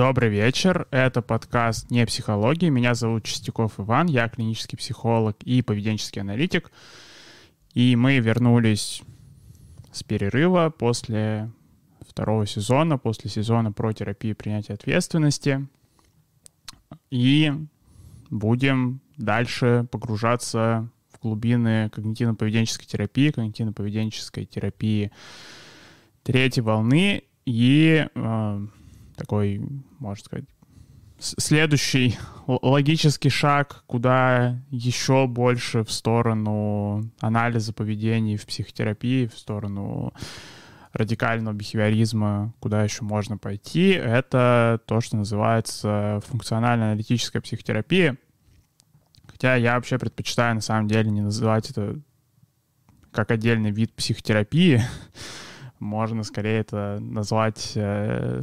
Добрый вечер. Это подкаст «Не психология». Меня зовут Чистяков Иван. Я клинический психолог и поведенческий аналитик. И мы вернулись с перерыва после второго сезона, после сезона про терапию принятия ответственности. И будем дальше погружаться в глубины когнитивно-поведенческой терапии, когнитивно-поведенческой терапии третьей волны и э, такой, можно сказать, следующий логический шаг, куда еще больше в сторону анализа поведений в психотерапии, в сторону радикального бихевиоризма, куда еще можно пойти, это то, что называется функционально-аналитическая психотерапия. Хотя я вообще предпочитаю на самом деле не называть это как отдельный вид психотерапии. Можно скорее это назвать э,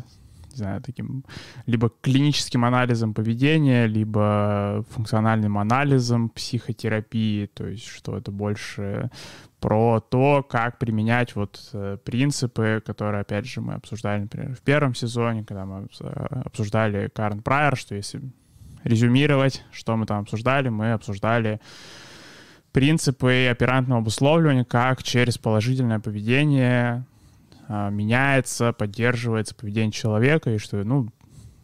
не знаю, таким либо клиническим анализом поведения, либо функциональным анализом психотерапии, то есть что это больше про то, как применять вот э, принципы, которые, опять же, мы обсуждали, например, в первом сезоне, когда мы обсуждали Карн Прайер, что если резюмировать, что мы там обсуждали, мы обсуждали принципы оперантного обусловливания, как через положительное поведение меняется, поддерживается поведение человека, и что, ну,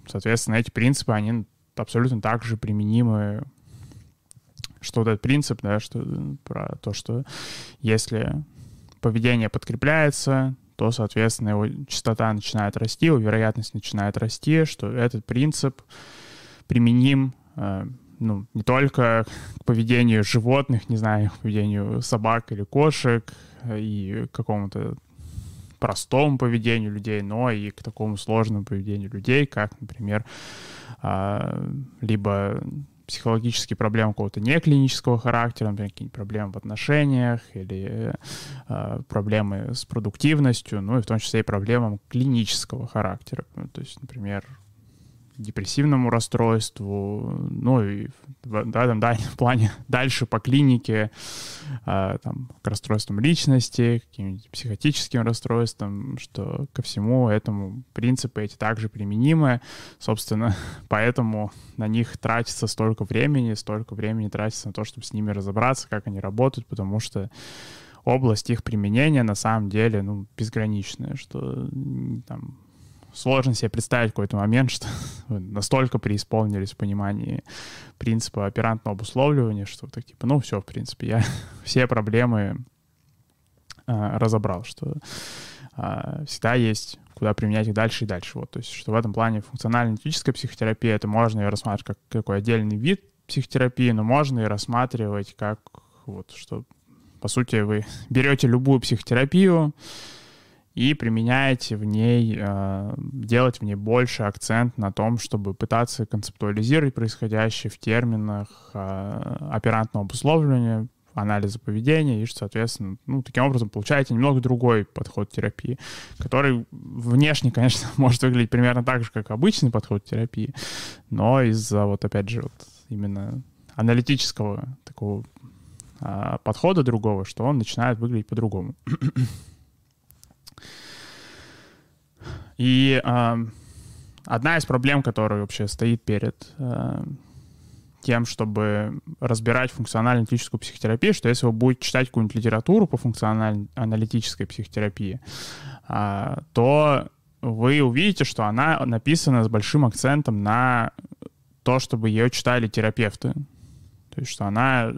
соответственно, эти принципы, они абсолютно так же применимы, что вот этот принцип, да, что про то, что если поведение подкрепляется, то, соответственно, его частота начинает расти, его вероятность начинает расти, что этот принцип применим а, ну, не только к поведению животных, не знаю, к поведению собак или кошек и к какому-то простому поведению людей, но и к такому сложному поведению людей, как, например, а, либо психологические проблемы какого-то неклинического характера, например, какие-нибудь проблемы в отношениях или э, проблемы с продуктивностью, ну и в том числе и проблемам клинического характера. Ну, то есть, например, депрессивному расстройству, ну и в, там, да, плане дальше по клинике, э, там, к расстройствам личности, каким-нибудь психотическим расстройствам, что ко всему этому принципы эти также применимы. Собственно, поэтому на них тратится столько времени, столько времени тратится на то, чтобы с ними разобраться, как они работают, потому что область их применения на самом деле ну, безграничная, что там сложно себе представить какой-то момент, что настолько преисполнились в понимании принципа оперантного обусловливания, что так типа, ну все, в принципе, я все проблемы э, разобрал, что э, всегда есть куда применять их дальше и дальше. Вот, то есть, что в этом плане функционально-аналитическая психотерапия, это можно ее рассматривать как какой отдельный вид психотерапии, но можно и рассматривать как вот, что по сути вы берете любую психотерапию, и применяете в ней, э, делать в ней больше акцент на том, чтобы пытаться концептуализировать происходящее в терминах э, оперантного обусловливания, анализа поведения, и, соответственно, ну, таким образом получаете немного другой подход терапии, который внешне, конечно, может выглядеть примерно так же, как обычный подход терапии, но из-за, вот опять же, вот именно аналитического такого а, подхода другого, что он начинает выглядеть по-другому. И э, одна из проблем, которая вообще стоит перед э, тем, чтобы разбирать функционально-аналитическую психотерапию, что если вы будете читать какую-нибудь литературу по функционально-аналитической психотерапии, э, то вы увидите, что она написана с большим акцентом на то, чтобы ее читали терапевты. То есть, что она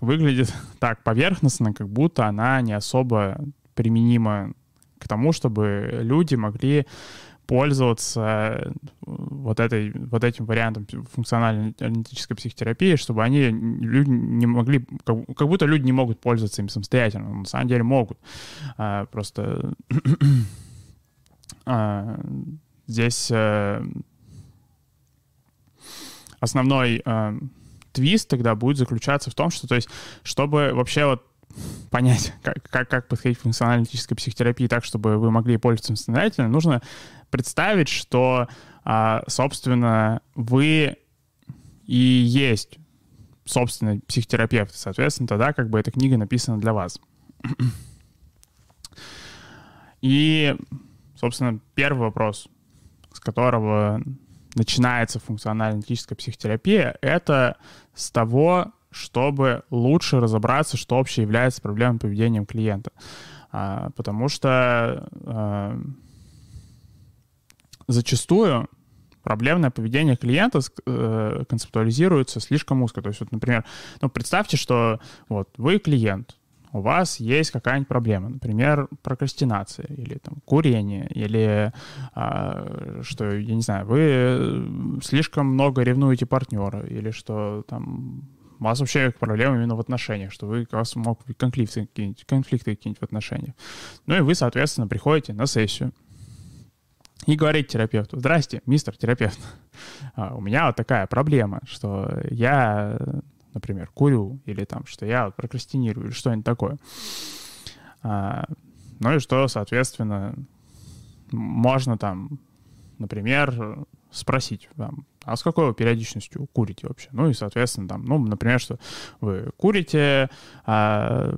выглядит так поверхностно, как будто она не особо применима к тому, чтобы люди могли пользоваться э, вот, этой, вот этим вариантом функциональной аналитической психотерапии, чтобы они люди не могли, как, как будто люди не могут пользоваться им самостоятельно. Но на самом деле могут. А, просто а, здесь а, основной а, твист тогда будет заключаться в том, что, то есть, чтобы вообще вот понять, как, как, как подходить к функционально-аналитической психотерапии так, чтобы вы могли пользоваться самостоятельно, нужно представить, что, а, собственно, вы и есть, собственно, психотерапевт. Соответственно, тогда как бы эта книга написана для вас. И, собственно, первый вопрос, с которого начинается функционально-аналитическая психотерапия, это с того, чтобы лучше разобраться, что вообще является проблемой поведения клиента. А, потому что а, зачастую проблемное поведение клиента э, концептуализируется слишком узко. То есть, вот, например, ну, представьте, что вот вы клиент, у вас есть какая-нибудь проблема, например, прокрастинация или там курение, или а, что, я не знаю, вы слишком много ревнуете партнера, или что там у вас вообще проблема именно в отношениях, что вы, вас могут быть конфликты какие-нибудь, конфликты какие-нибудь в отношениях. Ну и вы, соответственно, приходите на сессию и говорите терапевту, здрасте, мистер терапевт, а, у меня вот такая проблема, что я например, курю, или там, что я прокрастинирую, или что-нибудь такое. А, ну и что, соответственно, можно там, например, спросить, а с какой вы периодичностью курите вообще? Ну и, соответственно, там, ну, например, что вы курите, а,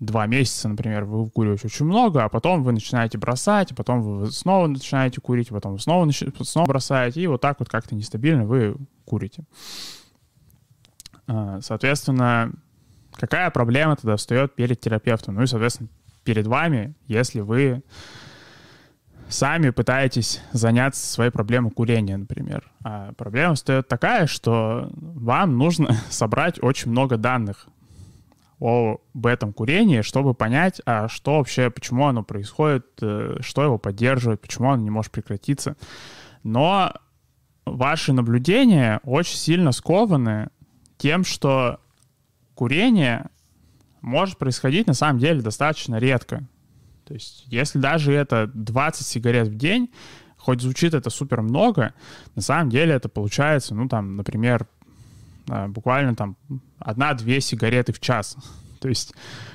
два месяца, например, вы куриваете очень много, а потом вы начинаете бросать, а потом вы снова начинаете курить, а потом снова, снова бросаете, и вот так вот как-то нестабильно вы курите. А, соответственно, какая проблема тогда встает перед терапевтом? Ну и, соответственно, перед вами, если вы сами пытаетесь заняться своей проблемой курения, например. А проблема встает такая, что вам нужно собрать очень много данных об этом курении, чтобы понять, а что вообще, почему оно происходит, э, что его поддерживает, почему оно не может прекратиться. Но ваши наблюдения очень сильно скованы тем, что курение может происходить на самом деле достаточно редко. То есть если даже это 20 сигарет в день, хоть звучит это супер много, на самом деле это получается, ну там, например, а, буквально там одна-две сигареты в час. То есть,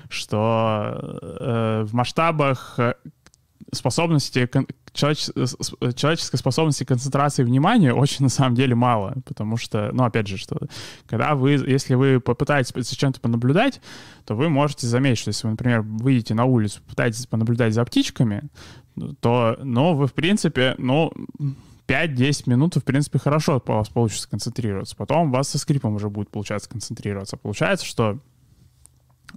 что э, в масштабах способности человеч, человеческой способности концентрации внимания очень на самом деле мало, потому что, ну, опять же, что когда вы, если вы попытаетесь за чем-то понаблюдать, то вы можете заметить, что если вы, например, выйдете на улицу, попытаетесь понаблюдать за птичками, то, ну, вы, в принципе, ну, 5-10 минут, в принципе, хорошо у вас получится концентрироваться. Потом у вас со скрипом уже будет получаться концентрироваться. Получается, что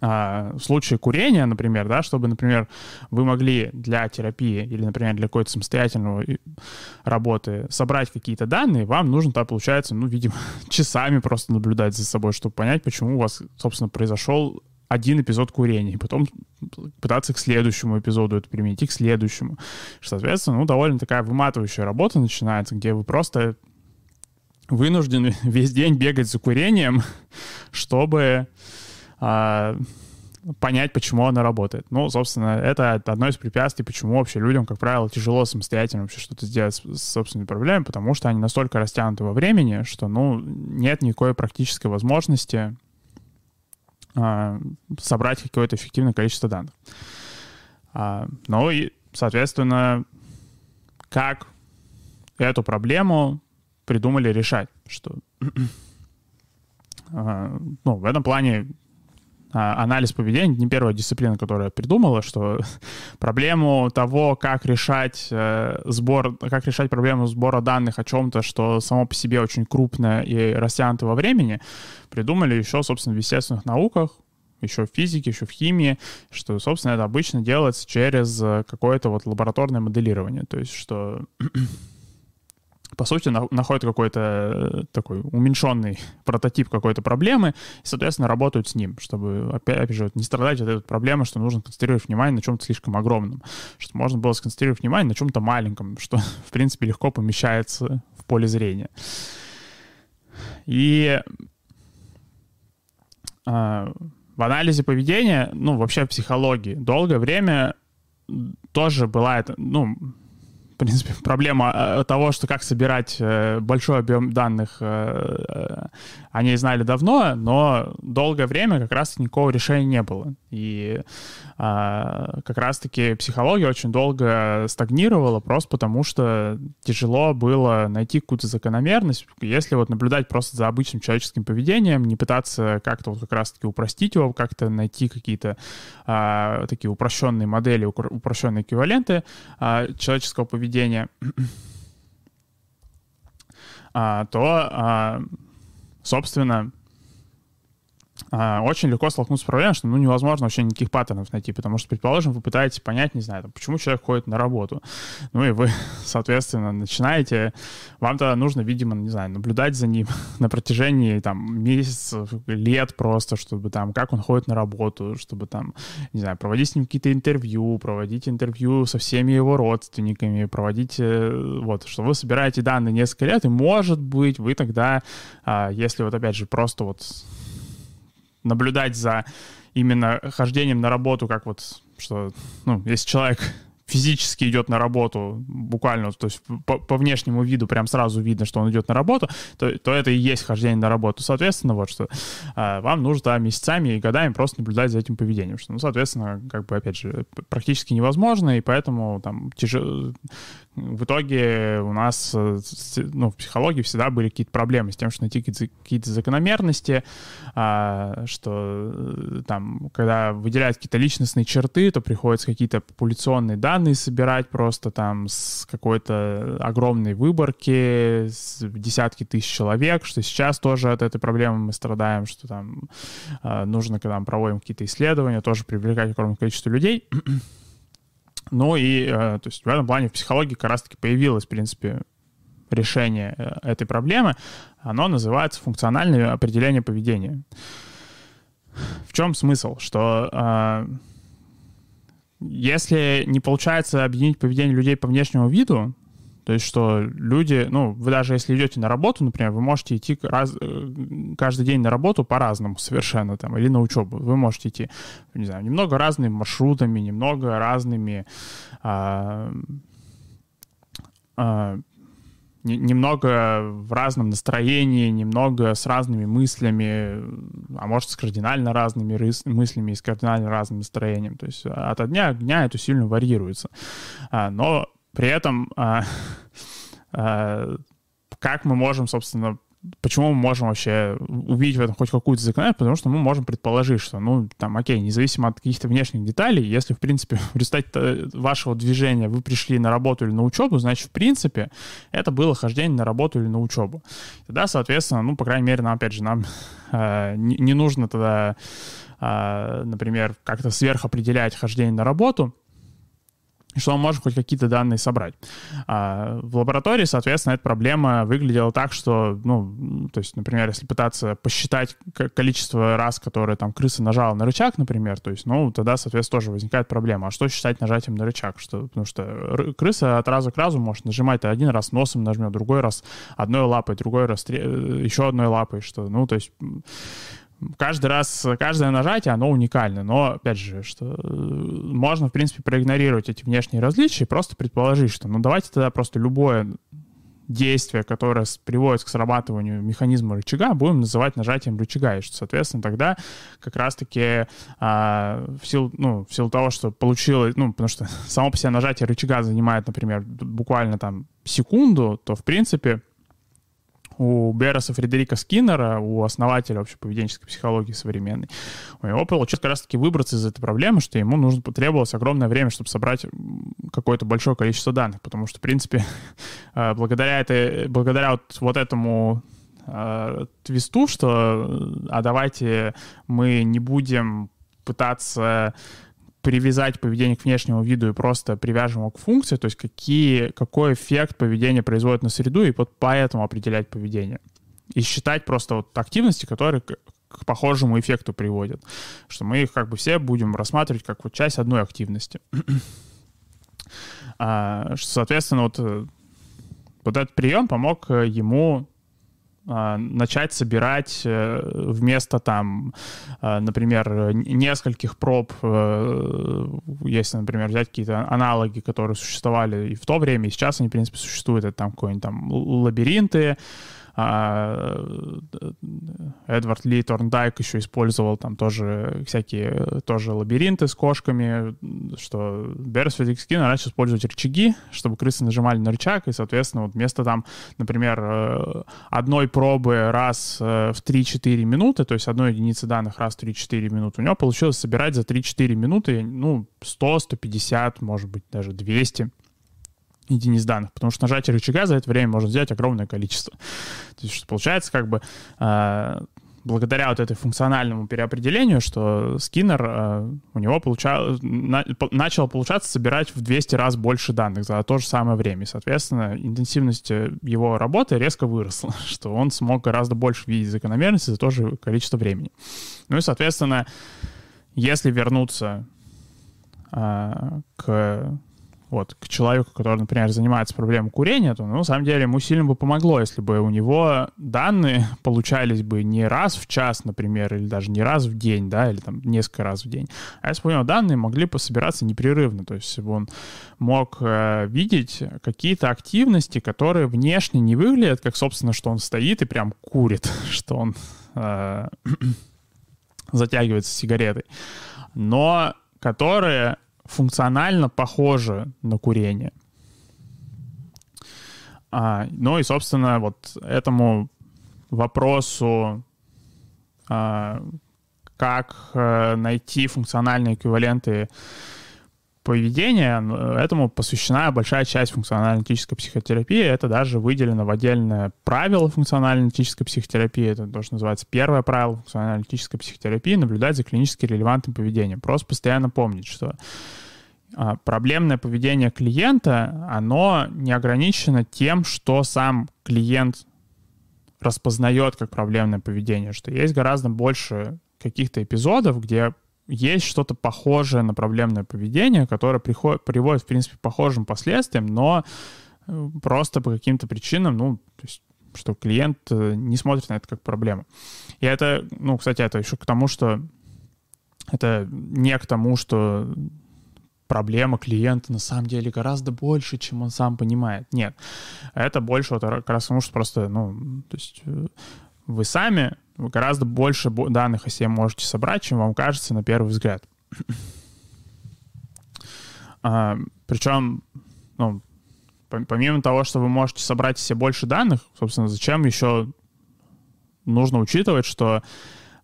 в случае курения, например, да, чтобы, например, вы могли для терапии или, например, для какой-то самостоятельного работы собрать какие-то данные, вам нужно, то получается, ну, видимо, часами просто наблюдать за собой, чтобы понять, почему у вас, собственно, произошел один эпизод курения, и потом пытаться к следующему эпизоду это применить, и к следующему. Соответственно, ну, довольно такая выматывающая работа начинается, где вы просто вынуждены весь день бегать за курением, чтобы а, понять, почему она работает. Ну, собственно, это одно из препятствий, почему вообще людям, как правило, тяжело самостоятельно вообще что-то сделать с, собственными проблемами, потому что они настолько растянуты во времени, что, ну, нет никакой практической возможности а, собрать какое-то эффективное количество данных. А, ну и, соответственно, как эту проблему придумали решать, что а, ну, в этом плане а, анализ поведения не первая дисциплина, которая придумала, что проблему того, как решать э, сбор, как решать проблему сбора данных о чем-то, что само по себе очень крупное и растянуто во времени, придумали еще, собственно, в естественных науках, еще в физике, еще в химии, что, собственно, это обычно делается через э, какое-то вот лабораторное моделирование. То есть, что по сути, на, находят какой-то э, такой уменьшенный прототип какой-то проблемы и, соответственно, работают с ним, чтобы, опять, опять же, не страдать от этой проблемы, что нужно концентрировать внимание на чем-то слишком огромном, что можно было сконцентрировать внимание на чем-то маленьком, что, в принципе, легко помещается в поле зрения. И э, в анализе поведения, ну, вообще в психологии, долгое время тоже была это, ну, принципе, проблема э, того, что как собирать э, большой объем данных, э, они знали давно, но долгое время как раз никакого решения не было. И а, как раз-таки психология очень долго стагнировала, просто потому что тяжело было найти какую-то закономерность. Если вот наблюдать просто за обычным человеческим поведением, не пытаться как-то вот как раз-таки упростить его, как-то найти какие-то а, такие упрощенные модели, упрощенные эквиваленты а, человеческого поведения, а, то, а, собственно, очень легко столкнуться с проблемой, что ну, невозможно вообще никаких паттернов найти, потому что, предположим, вы пытаетесь понять, не знаю, там, почему человек ходит на работу. Ну и вы, соответственно, начинаете, вам тогда нужно, видимо, не знаю, наблюдать за ним на протяжении там месяцев, лет просто, чтобы там, как он ходит на работу, чтобы там, не знаю, проводить с ним какие-то интервью, проводить интервью со всеми его родственниками, проводить, э, вот, что вы собираете данные несколько лет, и, может быть, вы тогда, а, если вот, опять же, просто вот наблюдать за именно хождением на работу, как вот, что, ну, если человек физически идет на работу, буквально, то есть по, по внешнему виду прям сразу видно, что он идет на работу, то, то это и есть хождение на работу. Соответственно, вот что э, вам нужно да, месяцами и годами просто наблюдать за этим поведением, что, ну, соответственно, как бы, опять же, практически невозможно, и поэтому там тяжело, в итоге у нас э, ну, в психологии всегда были какие-то проблемы с тем, что найти какие-то закономерности, а, что э, там, когда выделяют какие-то личностные черты, то приходится какие-то популяционные данные собирать просто там с какой-то огромной выборки, с десятки тысяч человек, что сейчас тоже от этой проблемы мы страдаем, что там а, нужно, когда мы проводим какие-то исследования, тоже привлекать огромное количество людей. Ну и, э, то есть в этом плане в психологии как раз-таки появилось, в принципе, решение э, этой проблемы. Оно называется функциональное определение поведения. В чем смысл? Что э, если не получается объединить поведение людей по внешнему виду, то есть, что люди, ну, вы даже если идете на работу, например, вы можете идти раз, э, каждый день на работу по-разному совершенно, там, или на учебу. Вы можете идти, не знаю, немного разными маршрутами, немного разными а, а, немного в разном настроении, немного с разными мыслями, а может, с кардинально разными мыслями и с кардинально разным настроением. То есть от дня к дня это сильно варьируется. А, но при этом а, а, как мы можем, собственно, почему мы можем вообще увидеть в этом хоть какую-то закономерность? Потому что мы можем предположить, что, ну, там, окей, независимо от каких-то внешних деталей, если, в принципе, в результате вашего движения вы пришли на работу или на учебу, значит, в принципе, это было хождение на работу или на учебу. Тогда, соответственно, ну, по крайней мере, нам, опять же, нам э, не, не нужно тогда, э, например, как-то сверхопределять хождение на работу, что мы можем хоть какие-то данные собрать. А в лаборатории, соответственно, эта проблема выглядела так, что, ну, то есть, например, если пытаться посчитать количество раз, которые там крыса нажала на рычаг, например, то есть, ну, тогда, соответственно, тоже возникает проблема. А что считать нажатием на рычаг? Что, потому что крыса от раза к разу может нажимать один раз носом нажмет, другой раз одной лапой, другой раз еще одной лапой, что, ну, то есть каждый раз, каждое нажатие, оно уникально. Но, опять же, что э, можно, в принципе, проигнорировать эти внешние различия и просто предположить, что ну давайте тогда просто любое действие, которое приводит к срабатыванию механизма рычага, будем называть нажатием рычага. И, что, соответственно, тогда как раз-таки а, в, силу, ну, в силу того, что получилось, ну, потому что само по себе нажатие рычага занимает, например, буквально там секунду, то, в принципе, у Берреса Фредерика Скиннера, у основателя вообще поведенческой психологии современной, у него получилось как раз-таки выбраться из этой проблемы, что ему нужно потребовалось огромное время, чтобы собрать какое-то большое количество данных, потому что, в принципе, э, благодаря, этой, благодаря вот, вот этому э, твисту, что а давайте мы не будем пытаться привязать поведение к внешнему виду и просто привяжем его к функции, то есть какие, какой эффект поведение производит на среду, и вот поэтому определять поведение. И считать просто вот активности, которые к, к похожему эффекту приводят. Что мы их как бы все будем рассматривать как вот часть одной активности. а, соответственно, вот, э, вот этот прием помог э, ему начать собирать э, вместо там, а, например, нескольких проб, э, если, например, взять какие-то аналоги, которые существовали и в то время, и сейчас они, в принципе, существуют, это там какой-нибудь там лабиринты, а, Эдвард Ли Торндайк еще использовал там тоже всякие тоже лабиринты с кошками, что Берсфилд Скиннер начал использовать рычаги, чтобы крысы нажимали на рычаг, и, соответственно, вот вместо там, например, э, одной пробы раз э, в 3-4 минуты, то есть одной единицы данных раз в 3-4 минуты, у него получилось собирать за 3-4 минуты, ну, 100, 150, может быть, даже 200 единиц данных, потому что нажатие рычага за это время можно взять огромное количество. То есть получается как бы э, благодаря вот этой функциональному переопределению, что Скиннер, э, у него получал, на, начал получаться собирать в 200 раз больше данных за то же самое время. И, соответственно, интенсивность его работы резко выросла, что он смог гораздо больше видеть закономерности за то же количество времени. Ну и, соответственно, если вернуться э, к вот, к человеку, который, например, занимается проблемой курения, то, ну, на самом деле, ему сильно бы помогло, если бы у него данные получались бы не раз в час, например, или даже не раз в день, да, или там несколько раз в день, а если бы у него данные могли бы собираться непрерывно, то есть он мог э, видеть какие-то активности, которые внешне не выглядят, как, собственно, что он стоит и прям курит, что он э, затягивается сигаретой, но которые функционально похоже на курение. А, ну и, собственно, вот этому вопросу, а, как а, найти функциональные эквиваленты поведения, этому посвящена большая часть функционально-аналитической психотерапии. Это даже выделено в отдельное правило функционально-аналитической психотерапии. Это то, что называется первое правило функционально-аналитической психотерапии — наблюдать за клинически релевантным поведением. Просто постоянно помнить, что проблемное поведение клиента, оно не ограничено тем, что сам клиент распознает как проблемное поведение, что есть гораздо больше каких-то эпизодов, где есть что-то похожее на проблемное поведение, которое приходит, приводит, в принципе, к похожим последствиям, но э, просто по каким-то причинам, ну, то есть, что клиент э, не смотрит на это как проблему. И это, ну, кстати, это еще к тому, что это не к тому, что проблема клиента на самом деле гораздо больше, чем он сам понимает. Нет, это больше вот как раз потому, что просто, ну, то есть э, вы сами гораздо больше данных о себе можете собрать, чем вам кажется на первый взгляд. а, причем, ну, помимо того, что вы можете собрать себе больше данных, собственно, зачем еще нужно учитывать, что,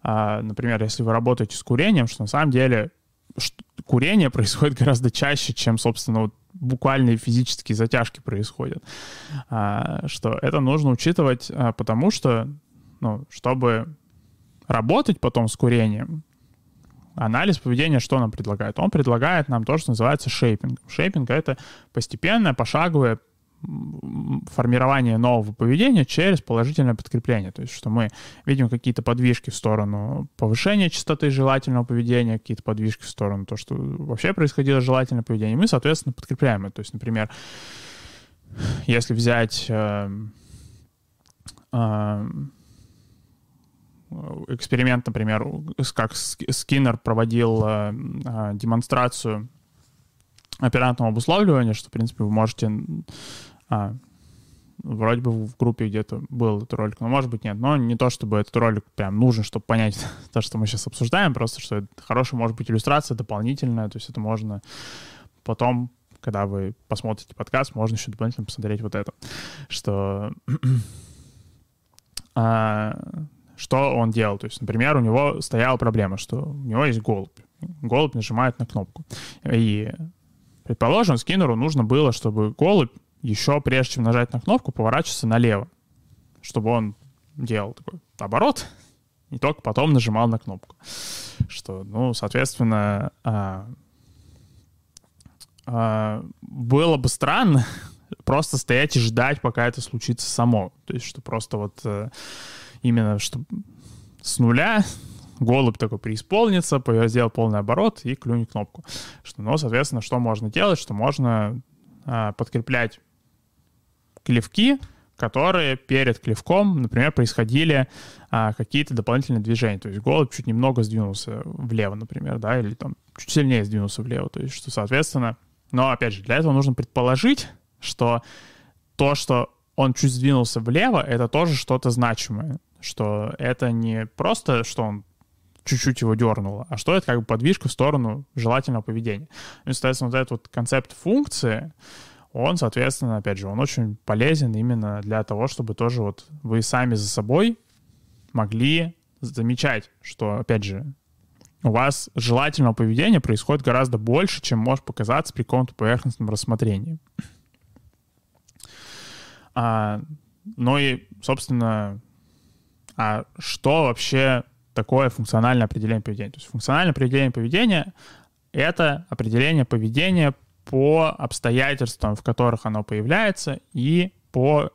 а, например, если вы работаете с курением, что на самом деле курение происходит гораздо чаще, чем, собственно, вот буквальные физические затяжки происходят. А, что это нужно учитывать, а, потому что, ну, чтобы работать потом с курением, анализ поведения что нам предлагает? Он предлагает нам то, что называется шейпинг. Шейпинг — это постепенное, пошаговое формирование нового поведения через положительное подкрепление. То есть, что мы видим какие-то подвижки в сторону повышения частоты желательного поведения, какие-то подвижки в сторону того, что вообще происходило желательное поведение. Мы, соответственно, подкрепляем это. То есть, например, если взять э, э, эксперимент, например, как Скиннер проводил э, э, демонстрацию оперантного обуславливания, что, в принципе, вы можете... А, вроде бы в группе где-то был этот ролик, но может быть нет. Но не то, чтобы этот ролик прям нужен, чтобы понять то, что мы сейчас обсуждаем, просто что это хорошая может быть иллюстрация дополнительная, то есть это можно потом, когда вы посмотрите подкаст, можно еще дополнительно посмотреть вот это, что а, что он делал. То есть, например, у него стояла проблема, что у него есть голубь. Голубь нажимает на кнопку. И Предположим, скиннеру нужно было, чтобы голубь еще прежде чем нажать на кнопку, поворачивался налево, чтобы он делал такой оборот, и только потом нажимал на кнопку. Что, ну, соответственно, а, а, было бы странно просто стоять и ждать, пока это случится само. То есть, что просто вот а, именно что с нуля голубь такой преисполнится, сделал полный оборот и клюнет кнопку. Что, ну, соответственно, что можно делать? Что можно а, подкреплять клевки, которые перед клевком, например, происходили а, какие-то дополнительные движения. То есть голубь чуть немного сдвинулся влево, например, да, или там чуть сильнее сдвинулся влево. То есть, что, соответственно, но, опять же, для этого нужно предположить, что то, что он чуть сдвинулся влево, это тоже что-то значимое. Что это не просто, что он чуть-чуть его дернуло, а что это как бы подвижка в сторону желательного поведения. Ну, и, соответственно, вот этот вот концепт функции, он, соответственно, опять же, он очень полезен именно для того, чтобы тоже вот вы сами за собой могли замечать, что, опять же, у вас желательного поведения происходит гораздо больше, чем может показаться при каком-то поверхностном рассмотрении. А, ну и, собственно, а что вообще такое функциональное определение поведения? То есть функциональное определение поведения — это определение поведения по обстоятельствам, в которых оно появляется, и по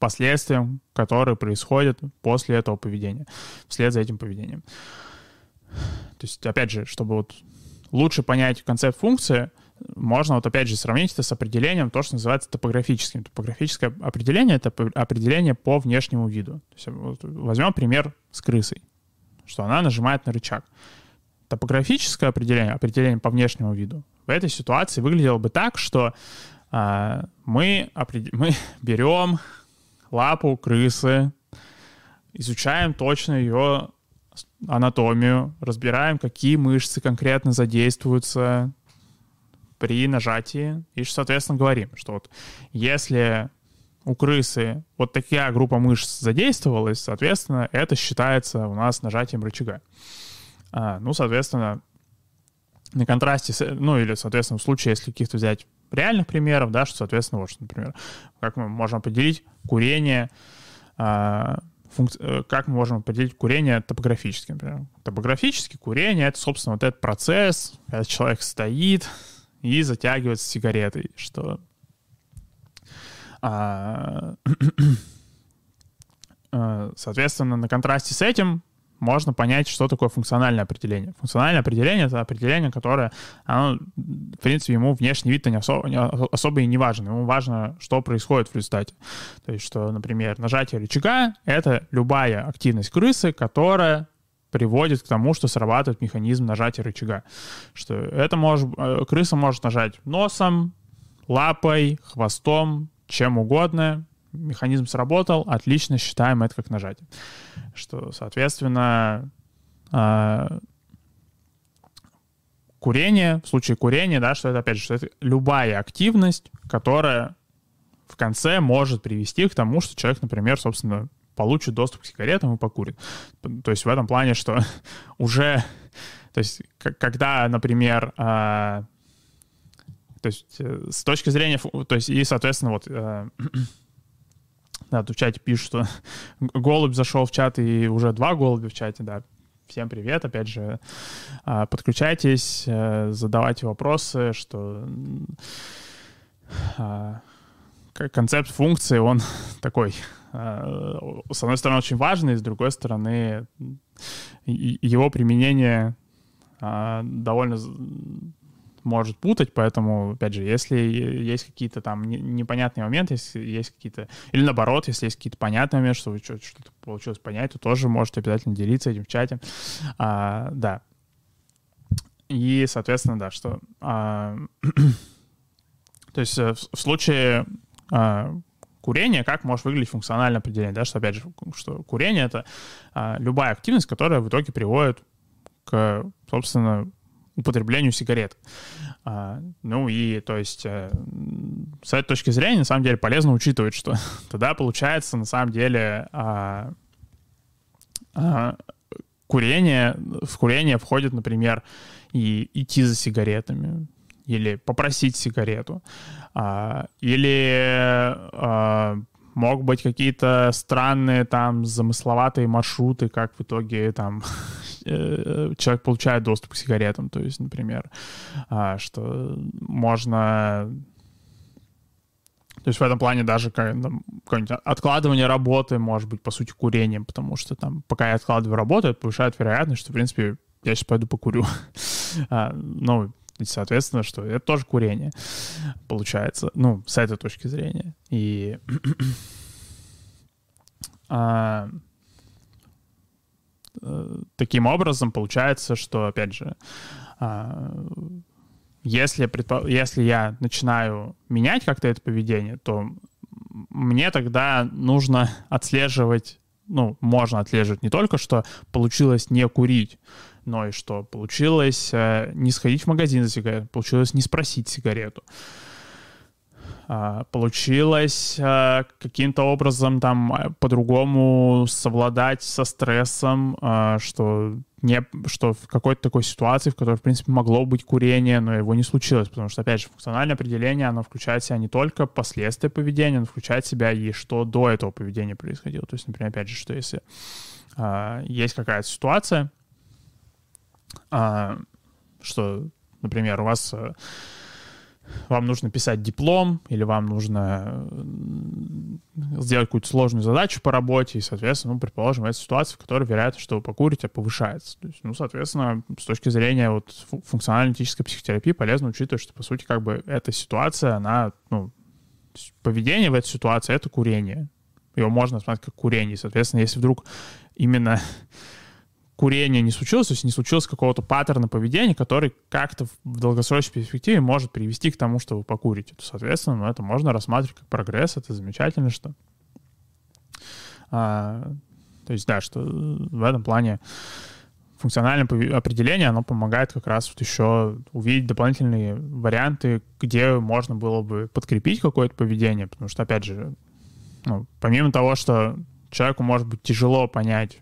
последствиям, которые происходят после этого поведения, вслед за этим поведением. То есть, опять же, чтобы вот лучше понять концепт функции, можно вот опять же сравнить это с определением, то, что называется топографическим. Топографическое определение — это определение по внешнему виду. То есть, вот возьмем пример с крысой, что она нажимает на рычаг. Топографическое определение, определение по внешнему виду, в этой ситуации выглядело бы так, что а, мы, мы берем лапу крысы, изучаем точно ее анатомию, разбираем, какие мышцы конкретно задействуются при нажатии, и, соответственно, говорим, что вот если у крысы вот такая группа мышц задействовалась, соответственно, это считается у нас нажатием рычага. А, ну, соответственно, на контрасте, ну, или, соответственно, в случае, если каких-то взять реальных примеров, да, что, соответственно, вот, например, как мы можем определить курение, а. Э, как мы можем определить курение топографически, например. Топографически курение — это, собственно, вот этот процесс, когда человек стоит и затягивается сигаретой, что э, соответственно, на контрасте с этим можно понять, что такое функциональное определение. Функциональное определение — это определение, которое, оно, в принципе, ему внешний вид-то не особо, не, особо и не важен. Ему важно, что происходит в результате. То есть, что, например, нажатие рычага — это любая активность крысы, которая приводит к тому, что срабатывает механизм нажатия рычага. Что это может, э, крыса может нажать носом, лапой, хвостом, чем угодно, механизм сработал, отлично, считаем это как нажатие. Что, соответственно, а, курение, в случае курения, да, что это, опять же, что это любая активность, которая в конце может привести к тому, что человек, например, собственно, получит доступ к сигаретам и покурит. То есть в этом плане, что уже, то есть когда, например, а, то есть э, с точки зрения, то есть и, соответственно, вот э, Да, тут в чате пишут, что голубь зашел в чат, и уже два голубя в чате, да. Всем привет, опять же, а, подключайтесь, э, задавайте вопросы, что а, концепт функции, он такой, а, с одной стороны, очень важный, с другой стороны, его применение довольно может путать, поэтому, опять же, если есть какие-то там непонятные моменты, если есть какие-то... Или наоборот, если есть какие-то понятные моменты, что что-то получилось понять, то тоже можете обязательно делиться этим в чате. А, да. И, соответственно, да, что... А, то есть э, в, в случае а, курения, как может выглядеть функциональное определение, да, что, опять же, что курение — это а, любая активность, которая в итоге приводит к, собственно, употреблению сигарет. А, ну и, то есть, э, с этой точки зрения, на самом деле, полезно учитывать, что тогда получается, на самом деле, а, а, курение, в курение входит, например, и идти за сигаретами, или попросить сигарету, или мог быть какие-то странные там замысловатые маршруты, как в итоге там человек получает доступ к сигаретам, то есть, например, а, что можно то есть в этом плане даже какое-нибудь откладывание работы может быть, по сути, курением, потому что там, пока я откладываю работу, это повышает вероятность, что, в принципе, я сейчас пойду покурю. а, ну, соответственно, что это тоже курение, получается, ну, с этой точки зрения. И а, Э, таким образом получается, что, опять же, а, если, если я начинаю менять как-то это поведение, то мне тогда нужно отслеживать, ну, можно отслеживать не только, что получилось не курить, но и что получилось э, не сходить в магазин за сигарету, получилось не спросить сигарету. Получилось а, каким-то образом там а, по-другому совладать со стрессом, что не, что в какой-то такой ситуации, в которой, в принципе, могло быть курение, но его не случилось, потому что, опять же, функциональное определение, оно включает в себя не только последствия поведения, оно включает в себя и что до этого поведения происходило. То есть, например, опять же, что если а, есть какая-то ситуация, а, что, например, у вас а, вам нужно писать диплом, или вам нужно сделать какую-то сложную задачу по работе, и, соответственно, ну, предположим, это ситуация, в которой вероятность, что вы покурите, повышается. То есть, ну, соответственно, с точки зрения вот функционально-аналитической психотерапии полезно учитывать, что, по сути, как бы эта ситуация, она, ну, поведение в этой ситуации — это курение. Его можно смотреть как курение. Соответственно, если вдруг именно курения не случилось, то есть не случилось какого-то паттерна поведения, который как-то в долгосрочной перспективе может привести к тому, что вы покурите. То, соответственно, ну, это можно рассматривать как прогресс, это замечательно, что... А, то есть, да, что в этом плане функциональное определение, оно помогает как раз вот еще увидеть дополнительные варианты, где можно было бы подкрепить какое-то поведение, потому что, опять же, ну, помимо того, что человеку может быть тяжело понять,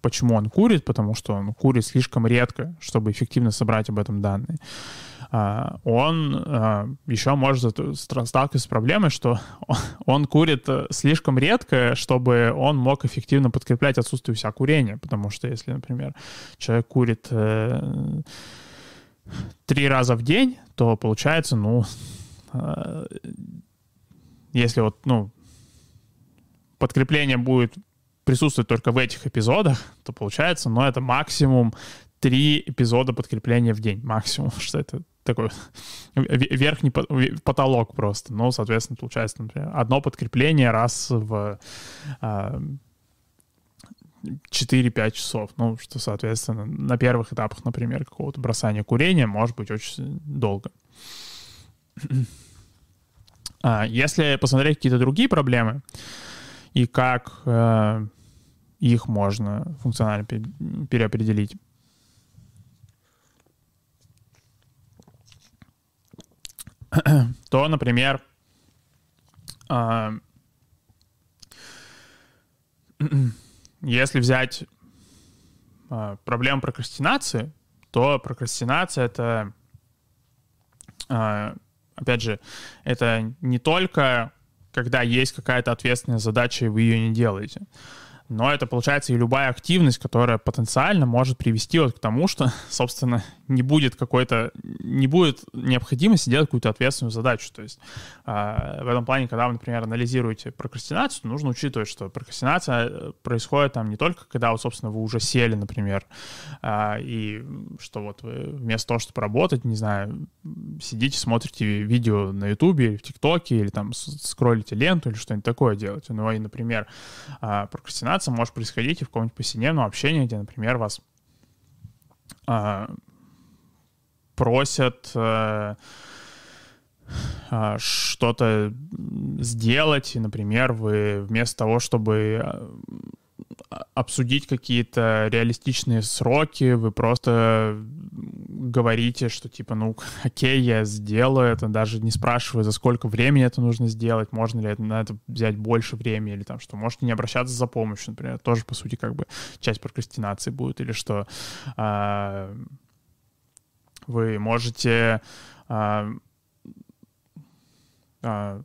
почему он курит, потому что он курит слишком редко, чтобы эффективно собрать об этом данные. А, он а, еще может сталкиваться с проблемой, что он курит э, слишком редко, чтобы он мог эффективно подкреплять отсутствие вся курения, потому что если, например, человек курит э, три раза в день, то получается, ну, э, если вот, ну, подкрепление будет присутствует только в этих эпизодах, то получается, ну, это максимум три эпизода подкрепления в день. Максимум, что это такой верхний потолок просто. Ну, соответственно, получается, например, одно подкрепление раз в 4-5 а, часов. Ну, что, соответственно, на первых этапах, например, какого-то бросания курения может быть очень долго. А, если посмотреть какие-то другие проблемы и как э, их можно функционально переопределить. то, например, а, если взять а, проблему прокрастинации, то прокрастинация это, а, опять же, это не только когда есть какая-то ответственная задача, и вы ее не делаете но это получается и любая активность, которая потенциально может привести вот к тому, что, собственно, не будет какой-то, не будет необходимости делать какую-то ответственную задачу. То есть э, в этом плане, когда вы, например, анализируете прокрастинацию, нужно учитывать, что прокрастинация э, происходит там не только, когда, вот, собственно, вы уже сели, например, э, и что вот вы вместо того, чтобы работать, не знаю, сидите, смотрите видео на Ютубе или в ТикТоке, или там скроллите ленту или что-нибудь такое делаете. Ну и, например, э, прокрастинация коммуникация может происходить и в каком-нибудь повседневном общении, где, например, вас э, просят э, э, что-то сделать, и, например, вы вместо того, чтобы обсудить какие-то реалистичные сроки, вы просто говорите, что типа, ну, окей, я сделаю это, даже не спрашивая, за сколько времени это нужно сделать, можно ли на это взять больше времени, или там, что. Можете не обращаться за помощью, например, тоже, по сути, как бы часть прокрастинации будет, или что. А, вы можете а, а,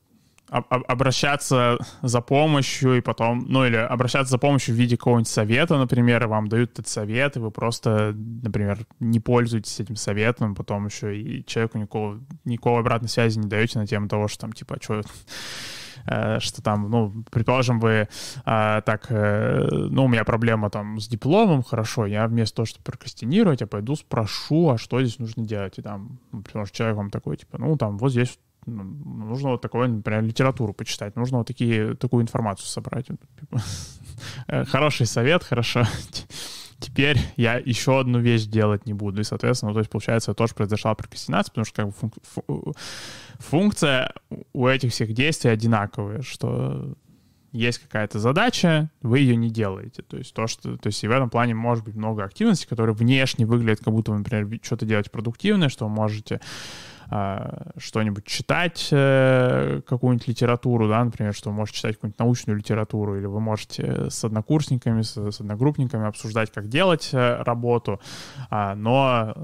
обращаться за помощью и потом, ну или обращаться за помощью в виде какого-нибудь совета, например, и вам дают этот совет, и вы просто, например, не пользуетесь этим советом, потом еще и человеку никакого, никакого обратной связи не даете на тему того, что там, типа, а что э, что там, ну, предположим, вы а, так, э, ну, у меня проблема там с дипломом, хорошо, я вместо того, чтобы прокрастинировать, я пойду спрошу, а что здесь нужно делать, и там, ну, потому что человек вам такой, типа, ну, там, вот здесь нужно вот такое, например, литературу почитать, нужно вот такие, такую информацию собрать. Типа, э, хороший совет, хорошо. Теперь я еще одну вещь делать не буду. И, соответственно, ну, то есть, получается, тоже произошла прокрастинация, потому что как бы функ- фу- функция у этих всех действий одинаковая, что есть какая-то задача, вы ее не делаете. То есть то, что, то есть и в этом плане может быть много активностей, которые внешне выглядят, как будто вы, например, что-то делаете продуктивное, что вы можете что-нибудь читать, э, какую-нибудь литературу, да, например, что вы можете читать какую-нибудь научную литературу, или вы можете с однокурсниками, с, одногруппниками обсуждать, как делать э, работу, а, но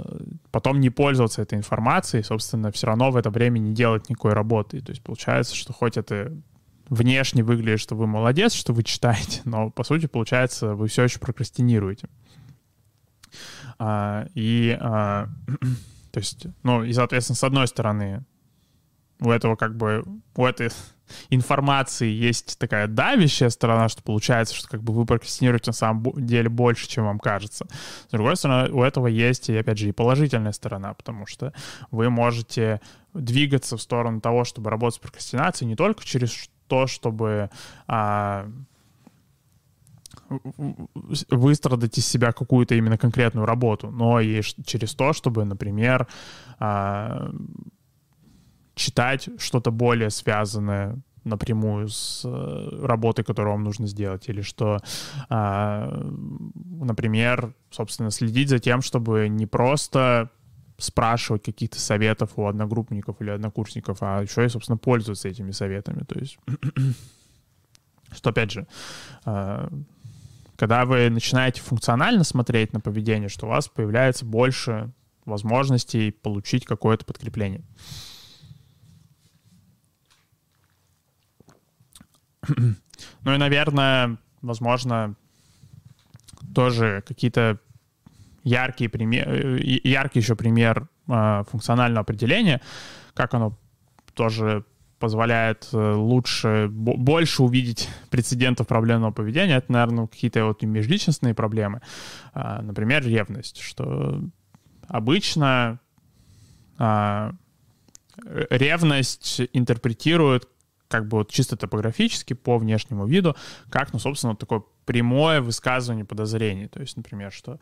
потом не пользоваться этой информацией, собственно, все равно в это время не делать никакой работы. То есть получается, что хоть это внешне выглядит, что вы молодец, что вы читаете, но по сути получается, вы все еще прокрастинируете. А, и, а, то есть, ну, и, соответственно, с одной стороны, у этого как бы, у этой информации есть такая давящая сторона, что получается, что как бы вы прокрастинируете на самом деле больше, чем вам кажется. С другой стороны, у этого есть, и, опять же, и положительная сторона, потому что вы можете двигаться в сторону того, чтобы работать с прокрастинацией не только через то, чтобы а, выстрадать из себя какую-то именно конкретную работу, но и через то, чтобы, например, а, читать что-то более связанное напрямую с э, работой, которую вам нужно сделать, или что, а, например, собственно, следить за тем, чтобы не просто спрашивать каких-то советов у одногруппников или однокурсников, а еще и, собственно, пользоваться этими советами. То есть, что, опять же, а, когда вы начинаете функционально смотреть на поведение, что у вас появляется больше возможностей получить какое-то подкрепление. Ну и, наверное, возможно, тоже какие-то яркий пример, яркий еще пример э, функционального определения, как оно тоже позволяет э, лучше, больше увидеть прецедентов проблемного поведения, это, наверное, какие-то вот межличностные проблемы. А, например, ревность, что обычно а, ревность интерпретируют как бы вот чисто топографически по внешнему виду, как, ну, собственно, такое прямое высказывание подозрений. То есть, например, что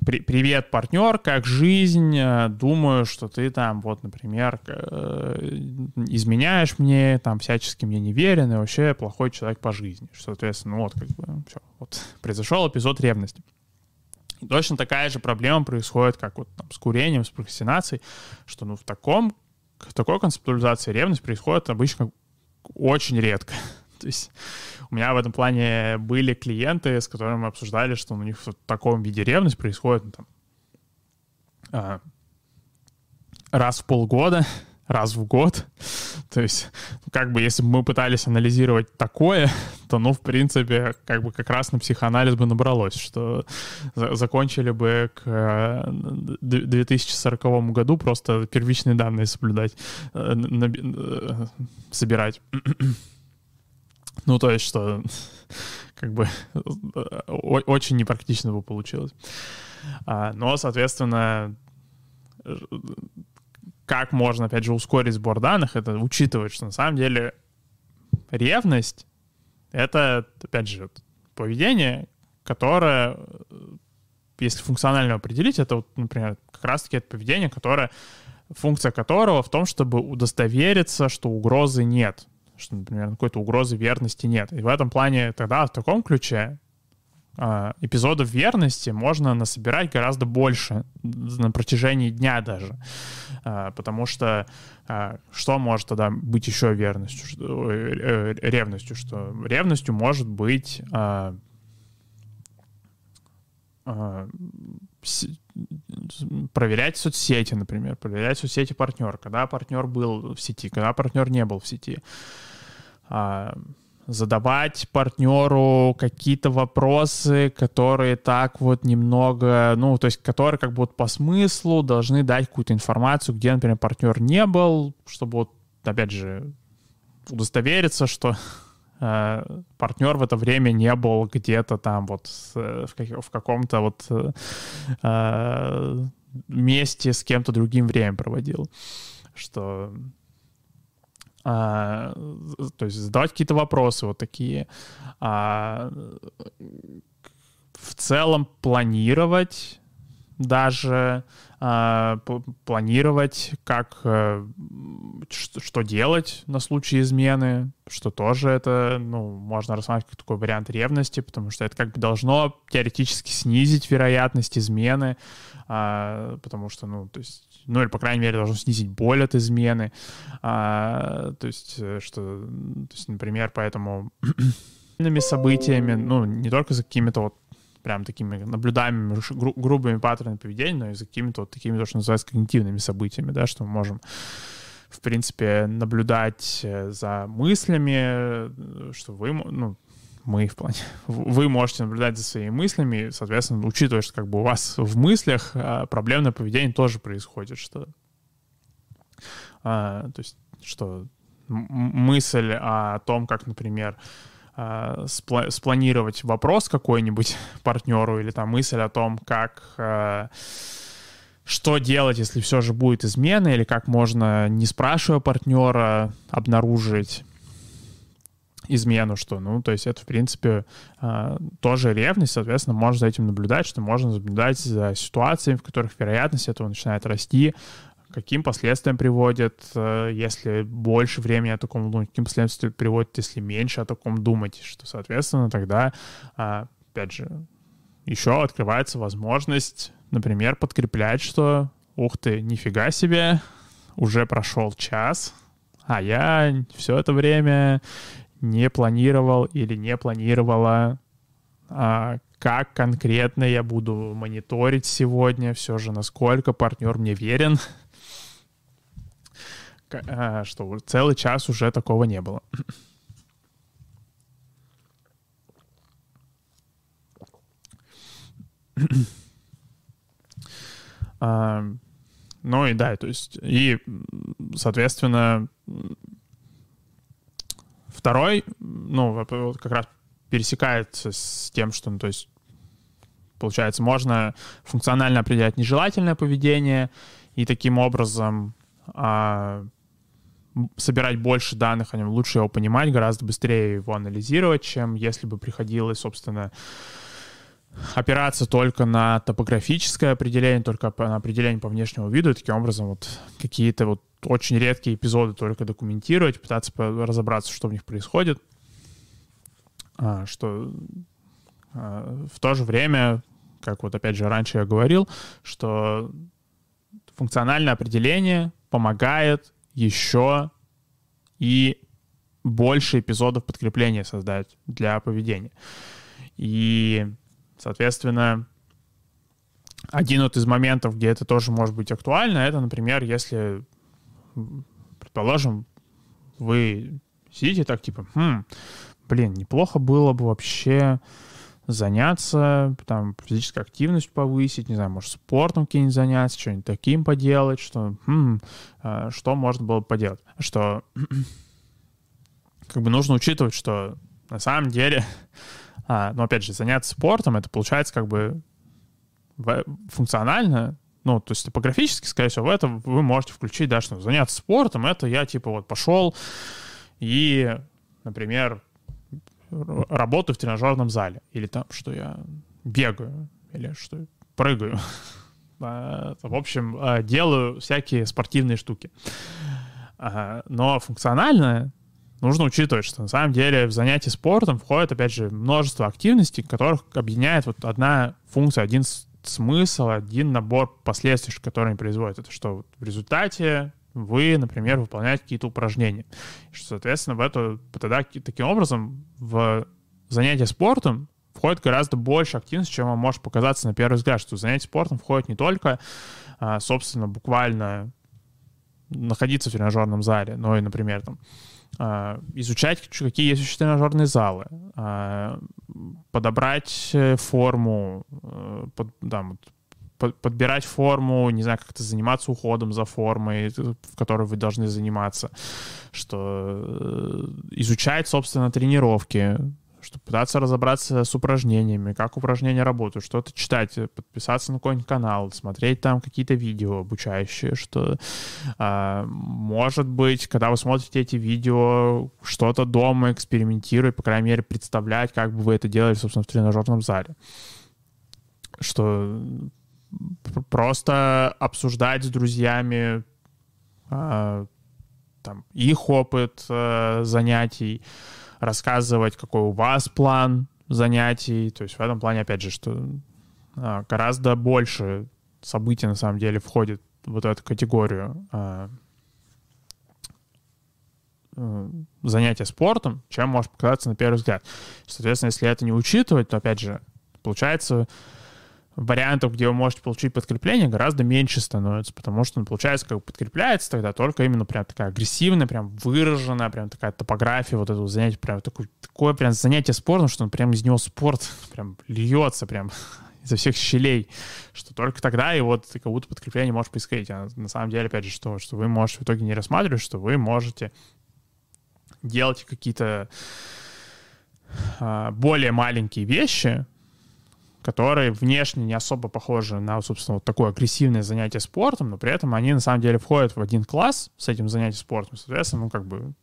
а, привет, партнер, как жизнь? А, думаю, что ты там, вот, например, э, изменяешь мне, там, всячески мне не верен, и вообще плохой человек по жизни. Соответственно, ну, вот, как бы, все, вот, произошел эпизод ревности. И точно такая же проблема происходит, как вот там, с курением, с прокрастинацией, что, ну, в таком, в такой концептуализации ревность происходит обычно очень редко. То есть у меня в этом плане были клиенты, с которыми мы обсуждали, что у них в таком виде ревность происходит ну, там, а, раз в полгода, раз в год. То есть, ну, как бы, если бы мы пытались анализировать такое, то, ну, в принципе, как бы как раз на психоанализ бы набралось, что закончили бы к 2040 э, году просто первичные данные соблюдать, э, э, собирать. Ну, то есть, что как бы очень непрактично бы получилось. А, но, соответственно, как можно, опять же, ускорить сбор данных, это учитывать, что на самом деле ревность — это, опять же, поведение, которое, если функционально определить, это, вот, например, как раз-таки это поведение, которое, функция которого в том, чтобы удостовериться, что угрозы нет что, например, какой-то угрозы верности нет. И в этом плане тогда в таком ключе э, эпизодов верности можно насобирать гораздо больше на протяжении дня даже. Э, потому что э, что может тогда быть еще верностью, э, ревностью? Что ревностью может быть проверять соцсети, например, проверять соцсети партнера, когда партнер был в сети, когда партнер не был в сети. А, задавать партнеру какие-то вопросы, которые так вот немного, ну, то есть которые как бы вот по смыслу должны дать какую-то информацию, где, например, партнер не был, чтобы вот, опять же, удостовериться, что э, партнер в это время не был где-то там вот в, как, в каком-то вот э, месте с кем-то другим время проводил. Что а, то есть задавать какие-то вопросы вот такие. А, в целом планировать даже э, планировать, как э, что делать на случай измены, что тоже это, ну, можно рассматривать как такой вариант ревности, потому что это как бы должно теоретически снизить вероятность измены, э, потому что, ну, то есть ну или, по крайней мере, должно снизить боль от измены. А, то есть, э, что, то есть, например, поэтому событиями, ну, не только за какими-то вот прям такими наблюдаемыми гру- грубыми паттернами поведения, но и за какими-то вот такими, то, что называется, когнитивными событиями, да, что мы можем в принципе, наблюдать э, за мыслями, э, что вы, ну, мы в плане, вы можете наблюдать за своими мыслями, соответственно, учитывая, что как бы у вас в мыслях а, проблемное поведение тоже происходит, что, а, то есть, что мысль о том, как, например, а, спла- спланировать вопрос какой-нибудь партнеру или там мысль о том, как а, что делать, если все же будет измена, или как можно, не спрашивая партнера, обнаружить измену, что, ну, то есть это, в принципе, а, тоже ревность, соответственно, можно за этим наблюдать, что можно наблюдать за ситуациями, в которых вероятность этого начинает расти, каким последствиям приводит, э, если больше времени о таком думать, каким последствиям приводит, если меньше о таком думать, что, соответственно, тогда, а, опять же, еще открывается возможность, например, подкреплять, что, ух ты, нифига себе, уже прошел час, а я все это время не планировал или не планировала, а, как конкретно я буду мониторить сегодня, все же насколько партнер мне верен, а, что целый час уже такого не было. ну и да, то есть, и, соответственно, Второй, ну, как раз пересекается с тем, что, ну, то есть, получается, можно функционально определять нежелательное поведение и таким образом а, собирать больше данных о нем, лучше его понимать, гораздо быстрее его анализировать, чем если бы приходилось, собственно, опираться только на топографическое определение, только на определение по внешнему виду, и таким образом вот какие-то вот очень редкие эпизоды только документировать, пытаться разобраться, что в них происходит, а, что а, в то же время, как вот опять же раньше я говорил, что функциональное определение помогает еще и больше эпизодов подкрепления создать для поведения. И, соответственно, один вот из моментов, где это тоже может быть актуально, это, например, если предположим, вы сидите так, типа, хм, блин, неплохо было бы вообще заняться, там, физическую активность повысить, не знаю, может, спортом каким-нибудь заняться, что-нибудь таким поделать, что, хм, а, что можно было бы поделать. Что, как бы нужно учитывать, что на самом деле, а, ну, опять же, заняться спортом, это получается как бы функционально ну, то есть топографически, скорее всего, в это вы можете включить, да, что заняться спортом, это я, типа, вот пошел и, например, работаю в тренажерном зале, или там, что я бегаю, или что прыгаю. А, в общем, а, делаю всякие спортивные штуки. Но функционально нужно учитывать, что на самом деле в занятии спортом входит, опять же, множество активностей, которых объединяет вот одна функция, один смысл, один набор последствий, которые они производят. Это что в результате вы, например, выполняете какие-то упражнения. Что, соответственно, в это, тогда таким образом в занятие спортом входит гораздо больше активности, чем вам может показаться на первый взгляд, что занятие спортом входит не только, а, собственно, буквально находиться в тренажерном зале, но и, например, там, изучать, какие есть тренажерные залы, а, подобрать э, форму, э, под, да, подбирать форму, не знаю, как-то заниматься уходом за формой, в которой вы должны заниматься, что э, изучать, собственно, тренировки, чтобы пытаться разобраться с упражнениями, как упражнения работают, что-то читать, подписаться на какой-нибудь канал, смотреть там какие-то видео обучающие, что а, может быть, когда вы смотрите эти видео, что-то дома экспериментировать, по крайней мере, представлять, как бы вы это делали, собственно, в тренажерном зале. Что просто обсуждать с друзьями э, там, их опыт э, занятий, рассказывать, какой у вас план занятий. То есть в этом плане, опять же, что э, гораздо больше событий на самом деле входит в вот эту категорию э, э, занятия спортом, чем может показаться на первый взгляд. Соответственно, если это не учитывать, то, опять же, получается, вариантов, где вы можете получить подкрепление, гораздо меньше становится, потому что, ну, получается, как подкрепляется тогда только именно прям такая агрессивная, прям выраженная, прям такая топография вот этого занятия, прям такое, такое прям занятие спортом, что он прям из него спорт прям льется прям изо всех щелей, что только тогда и вот как будто подкрепление может происходить. А на самом деле, опять же, что, что вы можете в итоге не рассматривать, что вы можете делать какие-то а, более маленькие вещи, которые внешне не особо похожи на, собственно, вот такое агрессивное занятие спортом, но при этом они на самом деле входят в один класс с этим занятием спортом. Соответственно, ну, как бы,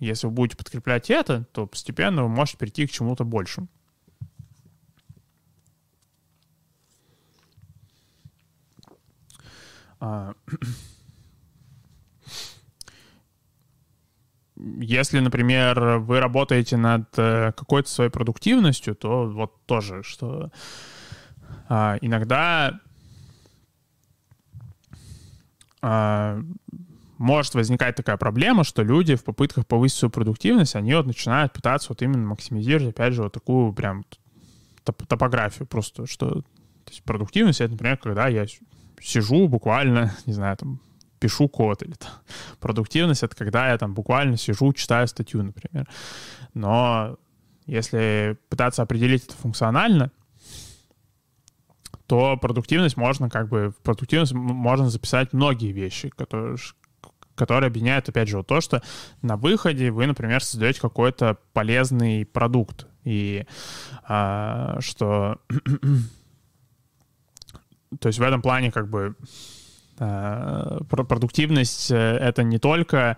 если вы будете подкреплять это, то постепенно вы можете прийти к чему-то большему. если, например, вы работаете над э, какой-то своей продуктивностью, то вот тоже, что а, иногда а, может возникать такая проблема, что люди в попытках повысить свою продуктивность, они вот начинают пытаться вот именно максимизировать, опять же, вот такую прям топ топографию просто, что то есть продуктивность — это, например, когда я сижу буквально, не знаю, там, пишу код или там. Продуктивность — это когда я там буквально сижу, читаю статью, например. Но если пытаться определить это функционально, то продуктивность можно как бы... В продуктивность можно записать многие вещи, которые, которые объединяют, опять же, вот то, что на выходе вы, например, создаете какой-то полезный продукт. И а, что... то есть в этом плане как бы продуктивность — э, это не только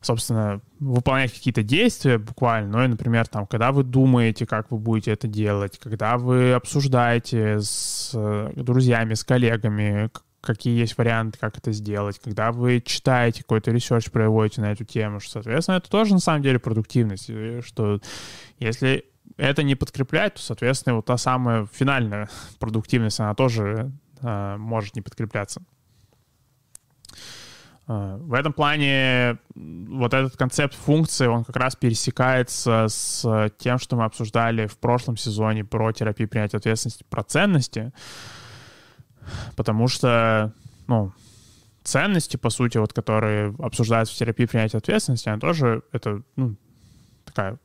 собственно, выполнять какие-то действия буквально, но и, например, там, когда вы думаете, как вы будете это делать, когда вы обсуждаете с э, друзьями, с коллегами, какие есть варианты, как это сделать, когда вы читаете какой-то research, проводите на эту тему, что, соответственно, это тоже на самом деле продуктивность, что если это не подкреплять, то, соответственно, вот та самая финальная продуктивность, она тоже э, может не подкрепляться. А, в этом плане вот этот концепт функции, он как раз пересекается с тем, что мы обсуждали в прошлом сезоне про терапию принятия ответственности, про ценности, потому что, ну, ценности, по сути, вот, которые обсуждаются в терапии принятия ответственности, они тоже, это, ну, такая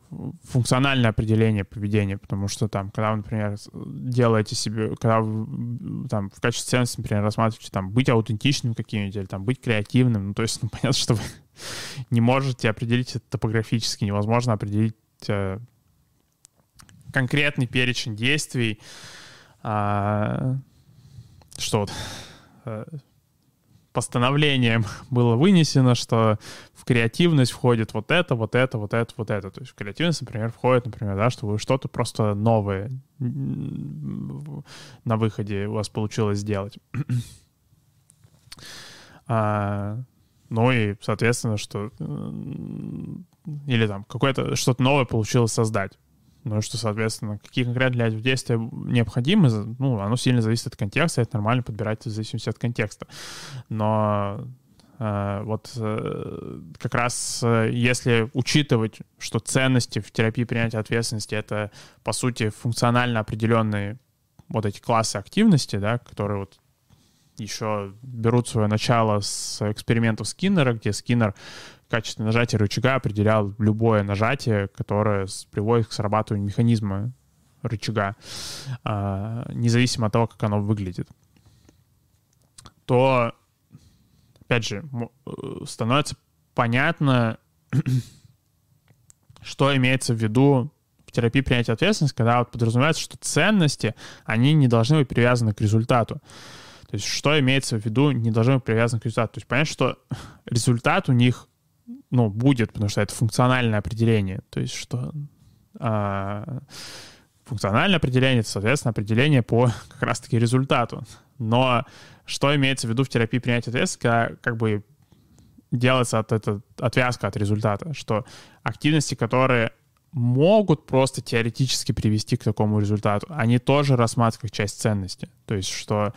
функциональное определение поведения, потому что там, когда вы, например, делаете себе, когда вы там в качестве ценности, например, рассматриваете там быть аутентичным каким-нибудь или там быть креативным, ну, то есть, ну, понятно, что вы не можете определить это топографически, невозможно определить э, конкретный перечень действий, а, что вот э, постановлением было вынесено, что креативность входит вот это, вот это, вот это, вот это. То есть в креативность, например, входит, например, да, что вы что-то просто новое на выходе у вас получилось сделать. а, ну и, соответственно, что или там какое-то что-то новое получилось создать. Ну, что, соответственно, какие конкретно для действия необходимы, ну, оно сильно зависит от контекста, это нормально подбирать в зависимости от контекста. Но вот э, как раз э, если учитывать, что ценности в терапии принятия ответственности — это, по сути, функционально определенные вот эти классы активности, да, которые вот еще берут свое начало с экспериментов Скиннера, где Скиннер качество нажатия рычага определял любое нажатие, которое приводит к срабатыванию механизма рычага, независимо от того, как оно выглядит, то, опять же, э, становится понятно, что имеется в виду в терапии принятия ответственности, когда вот подразумевается, что ценности, они не должны быть привязаны к результату. То есть что имеется в виду, не должны быть привязаны к результату. То есть понятно, что результат у них ну, будет, потому что это функциональное определение. То есть, что а, функциональное определение, это, соответственно, определение по как раз-таки результату. Но что имеется в виду в терапии принятия ответственности, когда как бы делается от это, отвязка от результата, что активности, которые могут просто теоретически привести к такому результату, они тоже рассматривают как часть ценности. То есть, что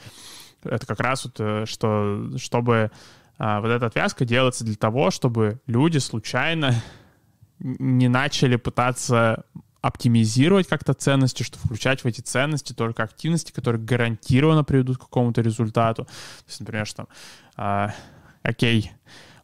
это как раз вот, э, что, чтобы а, вот эта отвязка делается для того, чтобы люди случайно не начали пытаться оптимизировать как-то ценности, что включать в эти ценности только активности, которые гарантированно приведут к какому-то результату. То есть, например, что, а, окей,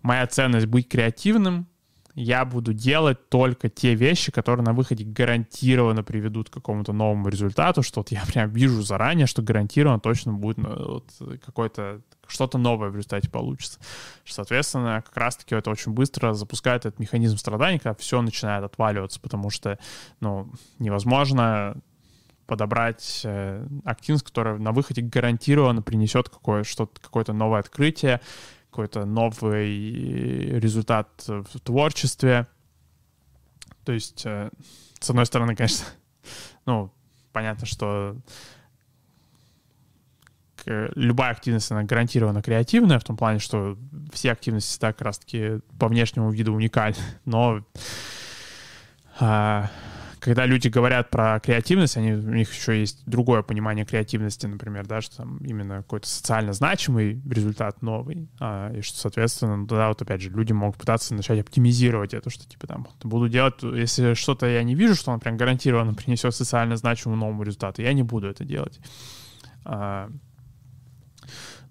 моя ценность быть креативным, я буду делать только те вещи, которые на выходе гарантированно приведут к какому-то новому результату, что вот я прям вижу заранее, что гарантированно точно будет ну, вот какой-то что-то новое в результате получится. Соответственно, как раз-таки это очень быстро запускает этот механизм страдания, когда все начинает отваливаться, потому что, ну, невозможно подобрать э, активность, которая на выходе гарантированно принесет какое, какое-то новое открытие, какой-то новый результат в творчестве. То есть, э, с одной стороны, конечно, ну, понятно, что любая активность, она гарантированно креативная, в том плане, что все активности так как раз-таки по внешнему виду уникальны, но а, когда люди говорят про креативность, они, у них еще есть другое понимание креативности, например, да, что там именно какой-то социально значимый результат новый, а, и что, соответственно, ну, тогда вот опять же люди могут пытаться начать оптимизировать это, что типа там буду делать, если что-то я не вижу, что он прям гарантированно принесет социально значимому новому результату, я не буду это делать. А,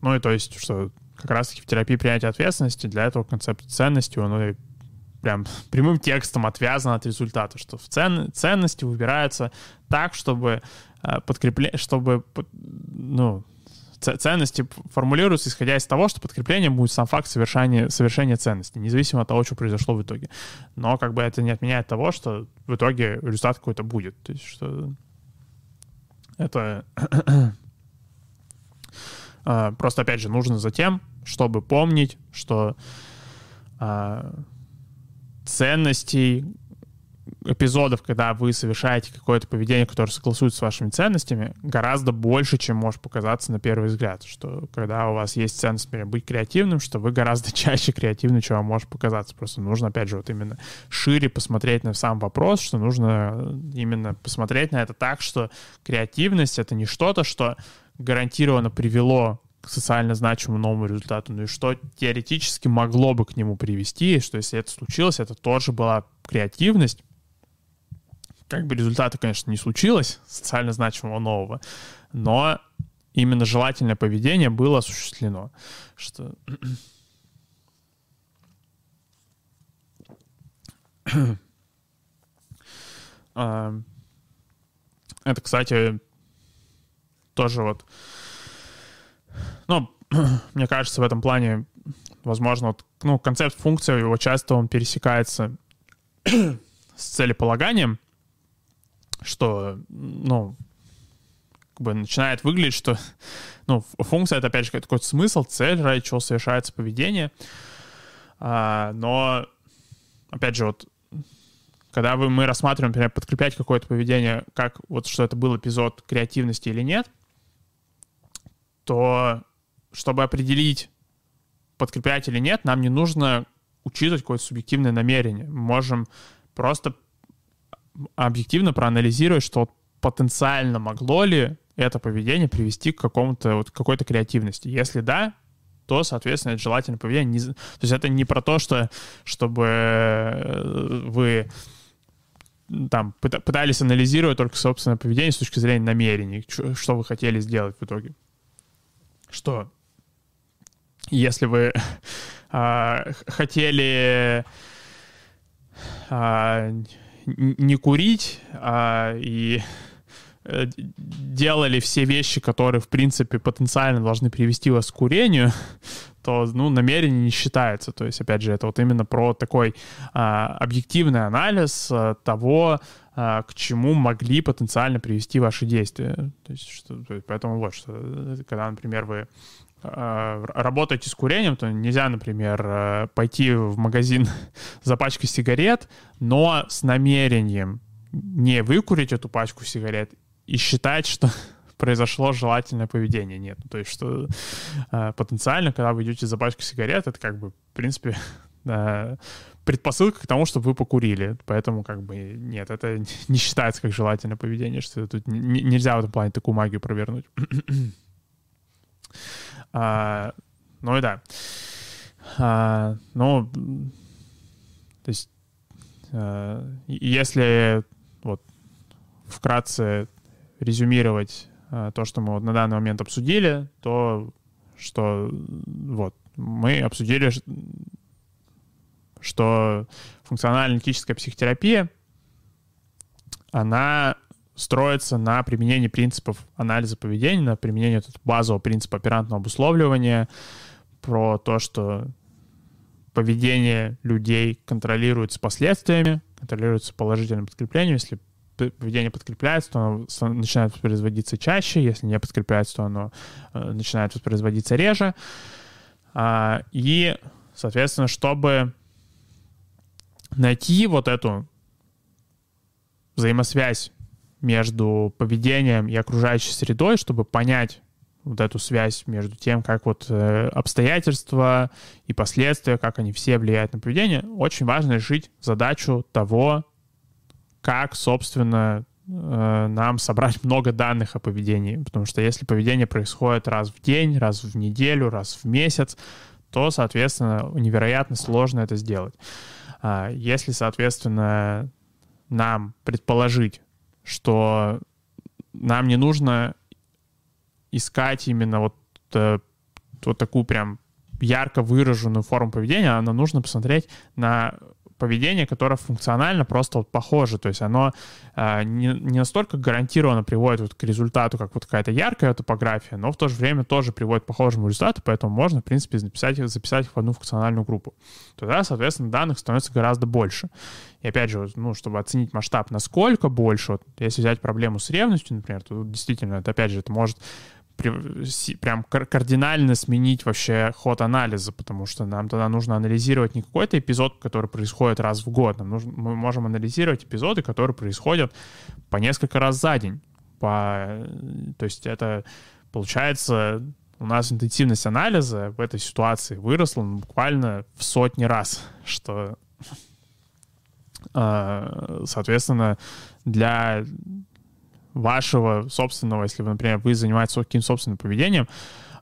ну и то есть, что как раз-таки в терапии принятия ответственности для этого концепт ценности, он прям прямым текстом отвязан от результата, что в цен, ценности выбираются так, чтобы э, подкрепление, чтобы, ну, ценности формулируются исходя из того, что подкреплением будет сам факт совершения, совершения ценности, независимо от того, что произошло в итоге. Но как бы это не отменяет того, что в итоге результат какой-то будет. То есть что это э, просто, опять же, нужно за тем, чтобы помнить, что э, ценностей, эпизодов, когда вы совершаете какое-то поведение, которое согласуется с вашими ценностями, гораздо больше, чем может показаться на первый взгляд. Что когда у вас есть ценность, например, быть креативным, что вы гораздо чаще креативны, чем вам может показаться. Просто нужно, опять же, вот именно шире посмотреть на сам вопрос, что нужно именно посмотреть на это так, что креативность — это не что-то, что гарантированно привело к социально значимому новому результату, ну и что теоретически могло бы к нему привести, что если это случилось, это тоже была креативность, как бы результата, конечно, не случилось, социально значимого нового, но именно желательное поведение было осуществлено. Что... А, это, кстати, тоже вот ну, мне кажется, в этом плане, возможно, вот, ну, концепт функции, его часто он пересекается с целеполаганием, что, ну, как бы начинает выглядеть, что, ну, функция — это, опять же, какой-то смысл, цель, ради чего совершается поведение, а, но, опять же, вот когда вы, мы рассматриваем, например, подкреплять какое-то поведение, как вот что это был эпизод креативности или нет — то чтобы определить, подкреплять или нет, нам не нужно учитывать какое-то субъективное намерение. Мы можем просто объективно проанализировать, что потенциально могло ли это поведение привести к какому-то вот какой-то креативности. Если да, то, соответственно, это желательное поведение. То есть это не про то, что чтобы э, вы там пытались анализировать только собственное поведение с точки зрения намерений, что вы хотели сделать в итоге что если вы а, хотели а, не курить а, и э, делали все вещи, которые, в принципе, потенциально должны привести вас к курению, то, ну, намерение не считается. То есть, опять же, это вот именно про такой а, объективный анализ а, того, к чему могли потенциально привести ваши действия. То есть, что, поэтому вот, что, когда, например, вы а, работаете с курением, то нельзя, например, а, пойти в магазин за пачкой сигарет, но с намерением не выкурить эту пачку сигарет и считать, что произошло желательное поведение. Нет. То есть, что э, потенциально, когда вы идете за пачкой сигарет, это как бы, в принципе, э, предпосылка к тому, чтобы вы покурили. Поэтому, как бы, нет, это не считается как желательное поведение, что тут нельзя в этом плане такую магию провернуть. а, ну и да. А, ну, то есть, а, если вот вкратце резюмировать а, то, что мы вот на данный момент обсудили, то что вот мы обсудили, что функционально-аналитическая психотерапия, она строится на применении принципов анализа поведения, на применении базового принципа оперантного обусловливания, про то, что поведение людей контролируется последствиями, контролируется положительным подкреплением. Если поведение подкрепляется, то оно начинает воспроизводиться чаще, если не подкрепляется, то оно э, начинает воспроизводиться реже. А, и, соответственно, чтобы найти вот эту взаимосвязь между поведением и окружающей средой, чтобы понять вот эту связь между тем, как вот э, обстоятельства и последствия, как они все влияют на поведение, очень важно решить задачу того, как, собственно, э, нам собрать много данных о поведении. Потому что если поведение происходит раз в день, раз в неделю, раз в месяц, то, соответственно, невероятно сложно это сделать. А если, соответственно, нам предположить, что нам не нужно искать именно вот, э, вот такую прям ярко выраженную форму поведения, а нам нужно посмотреть на поведение, которое функционально просто вот похоже, то есть оно э, не, не настолько гарантированно приводит вот к результату, как вот какая-то яркая топография, но в то же время тоже приводит к похожему результату, поэтому можно, в принципе, записать, записать их в одну функциональную группу. Тогда, соответственно, данных становится гораздо больше. И опять же, ну, чтобы оценить масштаб, насколько больше, вот, если взять проблему с ревностью, например, то действительно, это опять же, это может прям кардинально сменить вообще ход анализа, потому что нам тогда нужно анализировать не какой-то эпизод, который происходит раз в год, нам нужно, мы можем анализировать эпизоды, которые происходят по несколько раз за день. По, то есть это получается у нас интенсивность анализа в этой ситуации выросла буквально в сотни раз, что, а, соответственно, для вашего собственного, если, вы, например, вы занимаетесь каким-то собственным поведением,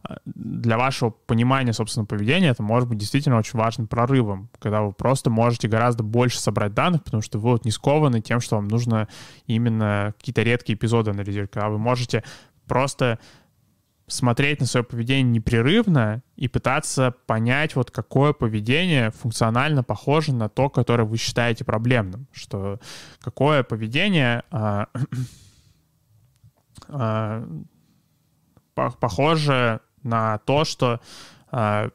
э, для вашего понимания собственного поведения это может быть действительно очень важным прорывом, когда вы просто можете гораздо больше собрать данных, потому что вы вот не скованы тем, что вам нужно именно какие-то редкие эпизоды анализировать, когда вы можете просто смотреть на свое поведение непрерывно и пытаться понять, вот какое поведение функционально похоже на то, которое вы считаете проблемным, что какое поведение а, э, похоже на то, что э,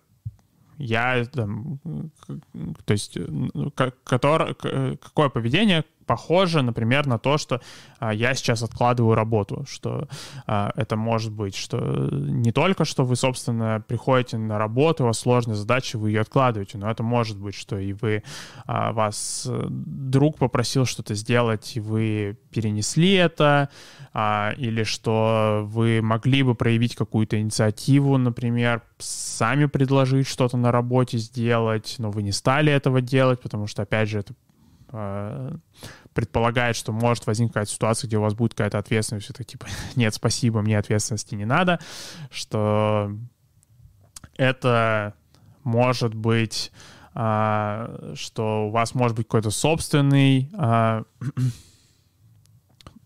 я там, то есть, который, какое поведение похоже, например, на то, что а, я сейчас откладываю работу, что а, это может быть, что не только, что вы, собственно, приходите на работу, у вас сложная задача, вы ее откладываете, но это может быть, что и вы, а, вас э, друг попросил что-то сделать, и вы перенесли это, а, или что вы могли бы проявить какую-то инициативу, например, сами предложить что-то на работе сделать, но вы не стали этого делать, потому что, опять же, это предполагает, что может возникнуть ситуация, где у вас будет какая-то ответственность, это типа, нет, спасибо, мне ответственности не надо, что это может быть, а, что у вас может быть какой-то собственный а,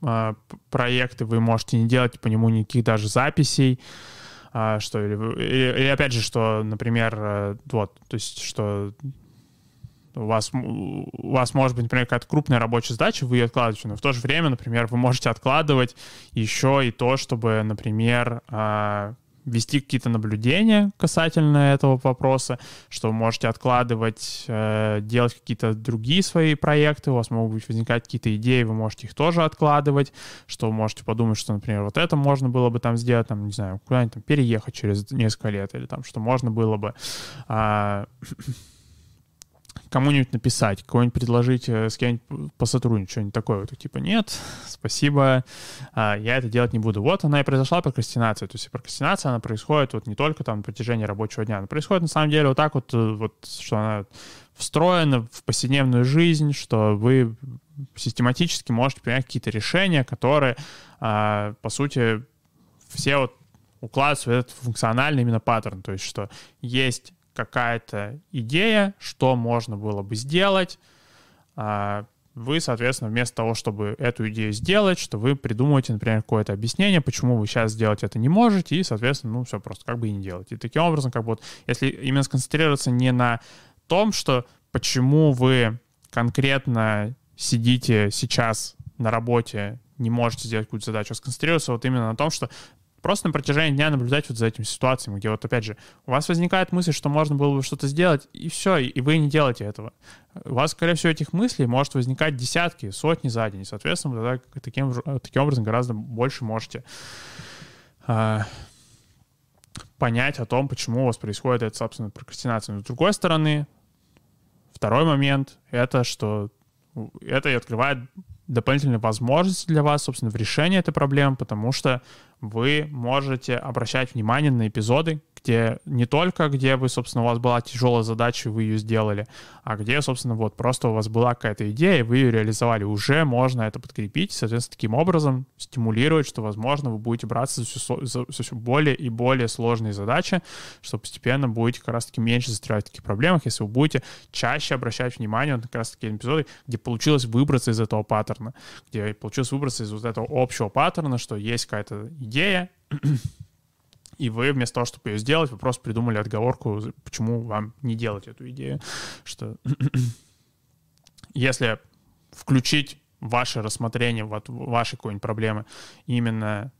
проект, и вы можете не делать по нему никаких даже записей, что или, или, или опять же, что, например, э, вот, то есть, что у вас, у вас может быть, например, какая-то крупная рабочая задача, вы ее откладываете, но в то же время, например, вы можете откладывать еще и то, чтобы, например, а, вести какие-то наблюдения касательно этого вопроса, что вы можете откладывать, э, делать какие-то другие свои проекты, у вас могут быть возникать какие-то идеи, вы можете их тоже откладывать, что вы можете подумать, что, например, вот это можно было бы там сделать, там, не знаю, куда-нибудь там переехать через несколько лет, или там, что можно было бы... Кому-нибудь написать, кого-нибудь предложить э, с кем-нибудь посотрудничать, что-нибудь такое. Вот, типа, нет, спасибо, а, я это делать не буду. Вот она и произошла прокрастинация. То есть прокрастинация, она происходит вот не только там на протяжении рабочего дня, она происходит на самом деле вот так вот, э, вот что она встроена в повседневную жизнь, что вы систематически можете принять какие-то решения, которые, а, по сути, все вот укладываются в этот функциональный именно паттерн. То есть, что есть какая-то идея, что можно было бы сделать, а, вы, соответственно, вместо того, чтобы эту идею сделать, что вы придумываете, например, какое-то объяснение, почему вы сейчас сделать это не можете, и, соответственно, ну, все просто как бы и не делать. И таким образом, как бы вот, если именно сконцентрироваться не на том, что почему вы конкретно сидите сейчас на работе, не можете сделать какую-то задачу, а сконцентрироваться вот именно на том, что просто на протяжении дня наблюдать вот за этими ситуациями, где вот опять же у вас возникает мысль, что можно было бы что-то сделать, и все, и вы не делаете этого. У вас, скорее всего, этих мыслей может возникать десятки, сотни за день, соответственно, тогда таким, таким образом гораздо больше можете э, понять о том, почему у вас происходит эта, собственно, прокрастинация. Но с другой стороны, второй момент — это что это и открывает дополнительные возможности для вас, собственно, в решении этой проблемы, потому что вы можете обращать внимание на эпизоды, где не только, где вы, собственно, у вас была тяжелая задача, вы ее сделали, а где, собственно, вот просто у вас была какая-то идея, и вы ее реализовали. Уже можно это подкрепить, соответственно, таким образом стимулировать, что, возможно, вы будете браться за все, за все более и более сложные задачи, что постепенно будете как раз-таки меньше застревать в таких проблемах, если вы будете чаще обращать внимание на как раз-таки эпизоды, где получилось выбраться из этого паттерна, где получилось выбраться из вот этого общего паттерна, что есть какая-то идея, и вы вместо того, чтобы ее сделать, вы просто придумали отговорку, почему вам не делать эту идею. Что если включить ваше рассмотрение вот вашей какой-нибудь проблемы именно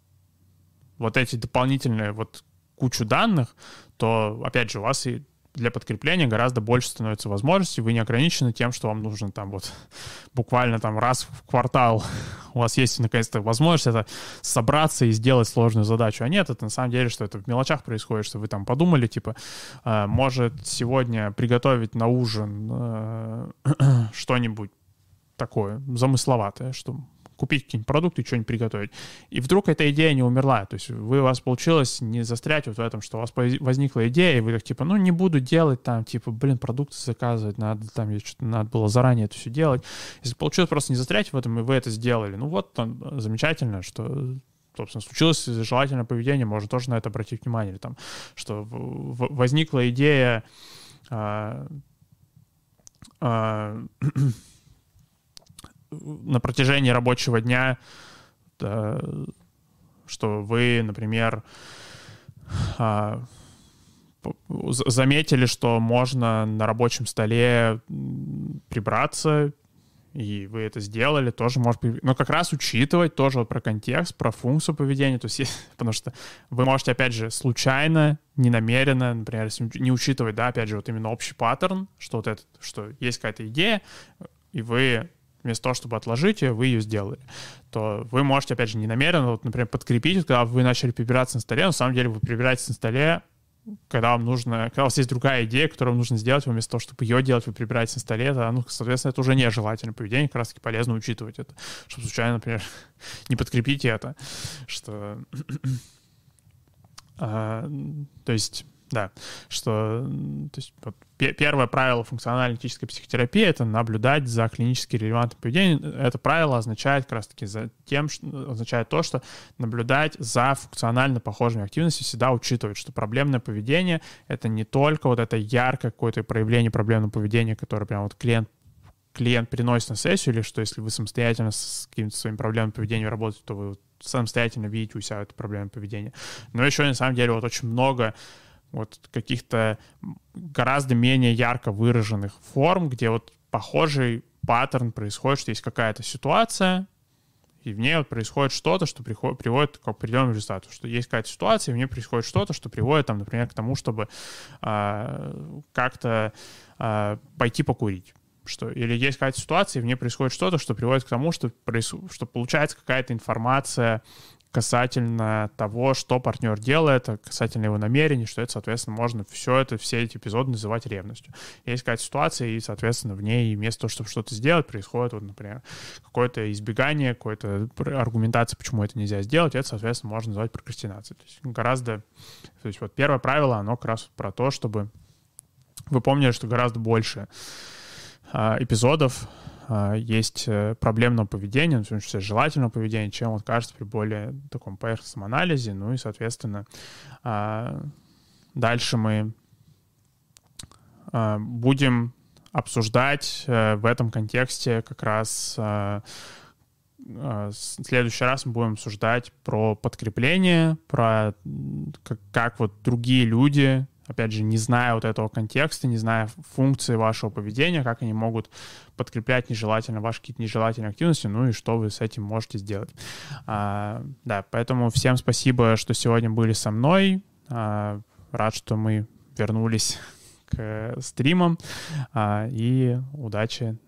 вот эти дополнительные вот кучу данных, то, опять же, у вас и для подкрепления гораздо больше становится возможностей. Вы не ограничены тем, что вам нужно там вот буквально там раз в квартал у вас есть наконец-то возможность это собраться и сделать сложную задачу. А нет, это на самом деле, что это в мелочах происходит, что вы там подумали, типа, э, может сегодня приготовить на ужин э, что-нибудь такое замысловатое, что купить какие-нибудь продукты, что-нибудь приготовить. И вдруг эта идея не умерла. То есть вы, у вас получилось не застрять вот в этом, что у вас возникла идея, и вы так типа, ну не буду делать там, типа, блин, продукты заказывать, надо там, что-то надо было заранее это все делать. Если получилось просто не застрять в этом, и вы это сделали, ну вот там замечательно, что собственно, случилось желательное поведение, можно тоже на это обратить внимание. Или там, что возникла идея а, а, на протяжении рабочего дня, да, что вы, например, а, заметили, что можно на рабочем столе прибраться, и вы это сделали, тоже может быть... Но как раз учитывать тоже про контекст, про функцию поведения, то есть, потому что вы можете, опять же, случайно, ненамеренно, например, не учитывать, да, опять же, вот именно общий паттерн, что вот это, что есть какая-то идея, и вы вместо того, чтобы отложить ее, вы ее сделали, то вы можете, опять же, не намеренно, вот, например, подкрепить, когда вы начали прибираться на столе, на самом деле вы прибираетесь на столе, когда вам нужно, когда у вас есть другая идея, которую вам нужно сделать, вместо того, чтобы ее делать, вы прибираетесь на столе, то, ну, соответственно, это уже нежелательное поведение, как раз-таки полезно учитывать это, чтобы случайно, например, не подкрепить это, что... а, то есть да, что то есть, вот, первое правило функционально-аналитической психотерапии — это наблюдать за клинически релевантным поведением. Это правило означает как раз-таки за тем, что, означает то, что наблюдать за функционально похожими активностями всегда учитывать, что проблемное поведение — это не только вот это яркое какое-то проявление проблемного поведения, которое прям вот клиент клиент приносит на сессию, или что если вы самостоятельно с каким-то своим проблемным поведением работаете, то вы самостоятельно видите у себя это проблемное поведение. Но еще на самом деле вот очень много вот каких-то гораздо менее ярко выраженных форм, где вот похожий паттерн происходит, что есть какая-то ситуация, и в ней вот происходит что-то, что приходит, приводит к определенному результату, что есть какая-то ситуация, и в ней происходит что-то, что приводит, там, например, к тому, чтобы э, как-то э, пойти покурить. Что, или есть какая-то ситуация, и в ней происходит что-то, что приводит к тому, что, проис... что получается какая-то информация касательно того, что партнер делает, касательно его намерений, что это, соответственно, можно все это, все эти эпизоды называть ревностью. Есть какая-то ситуация, и, соответственно, в ней вместо того, чтобы что-то сделать, происходит, вот, например, какое-то избегание, какая-то аргументация, почему это нельзя сделать, это, соответственно, можно назвать прокрастинацией. То есть гораздо... То есть вот первое правило, оно как раз про то, чтобы вы помнили, что гораздо больше а, эпизодов а, есть э, проблемного поведения, ну, в том числе желательного поведения, чем вот кажется при более таком поверхностном анализе. Ну и, соответственно, а, дальше мы а, будем обсуждать э, в этом контексте как раз в следующий раз мы будем обсуждать про подкрепление, про как, как вот другие люди опять же, не зная вот этого контекста, не зная функции вашего поведения, как они могут подкреплять нежелательно ваши какие-то нежелательные активности, ну и что вы с этим можете сделать. А, да, поэтому всем спасибо, что сегодня были со мной. А, рад, что мы вернулись к стримам. А, и удачи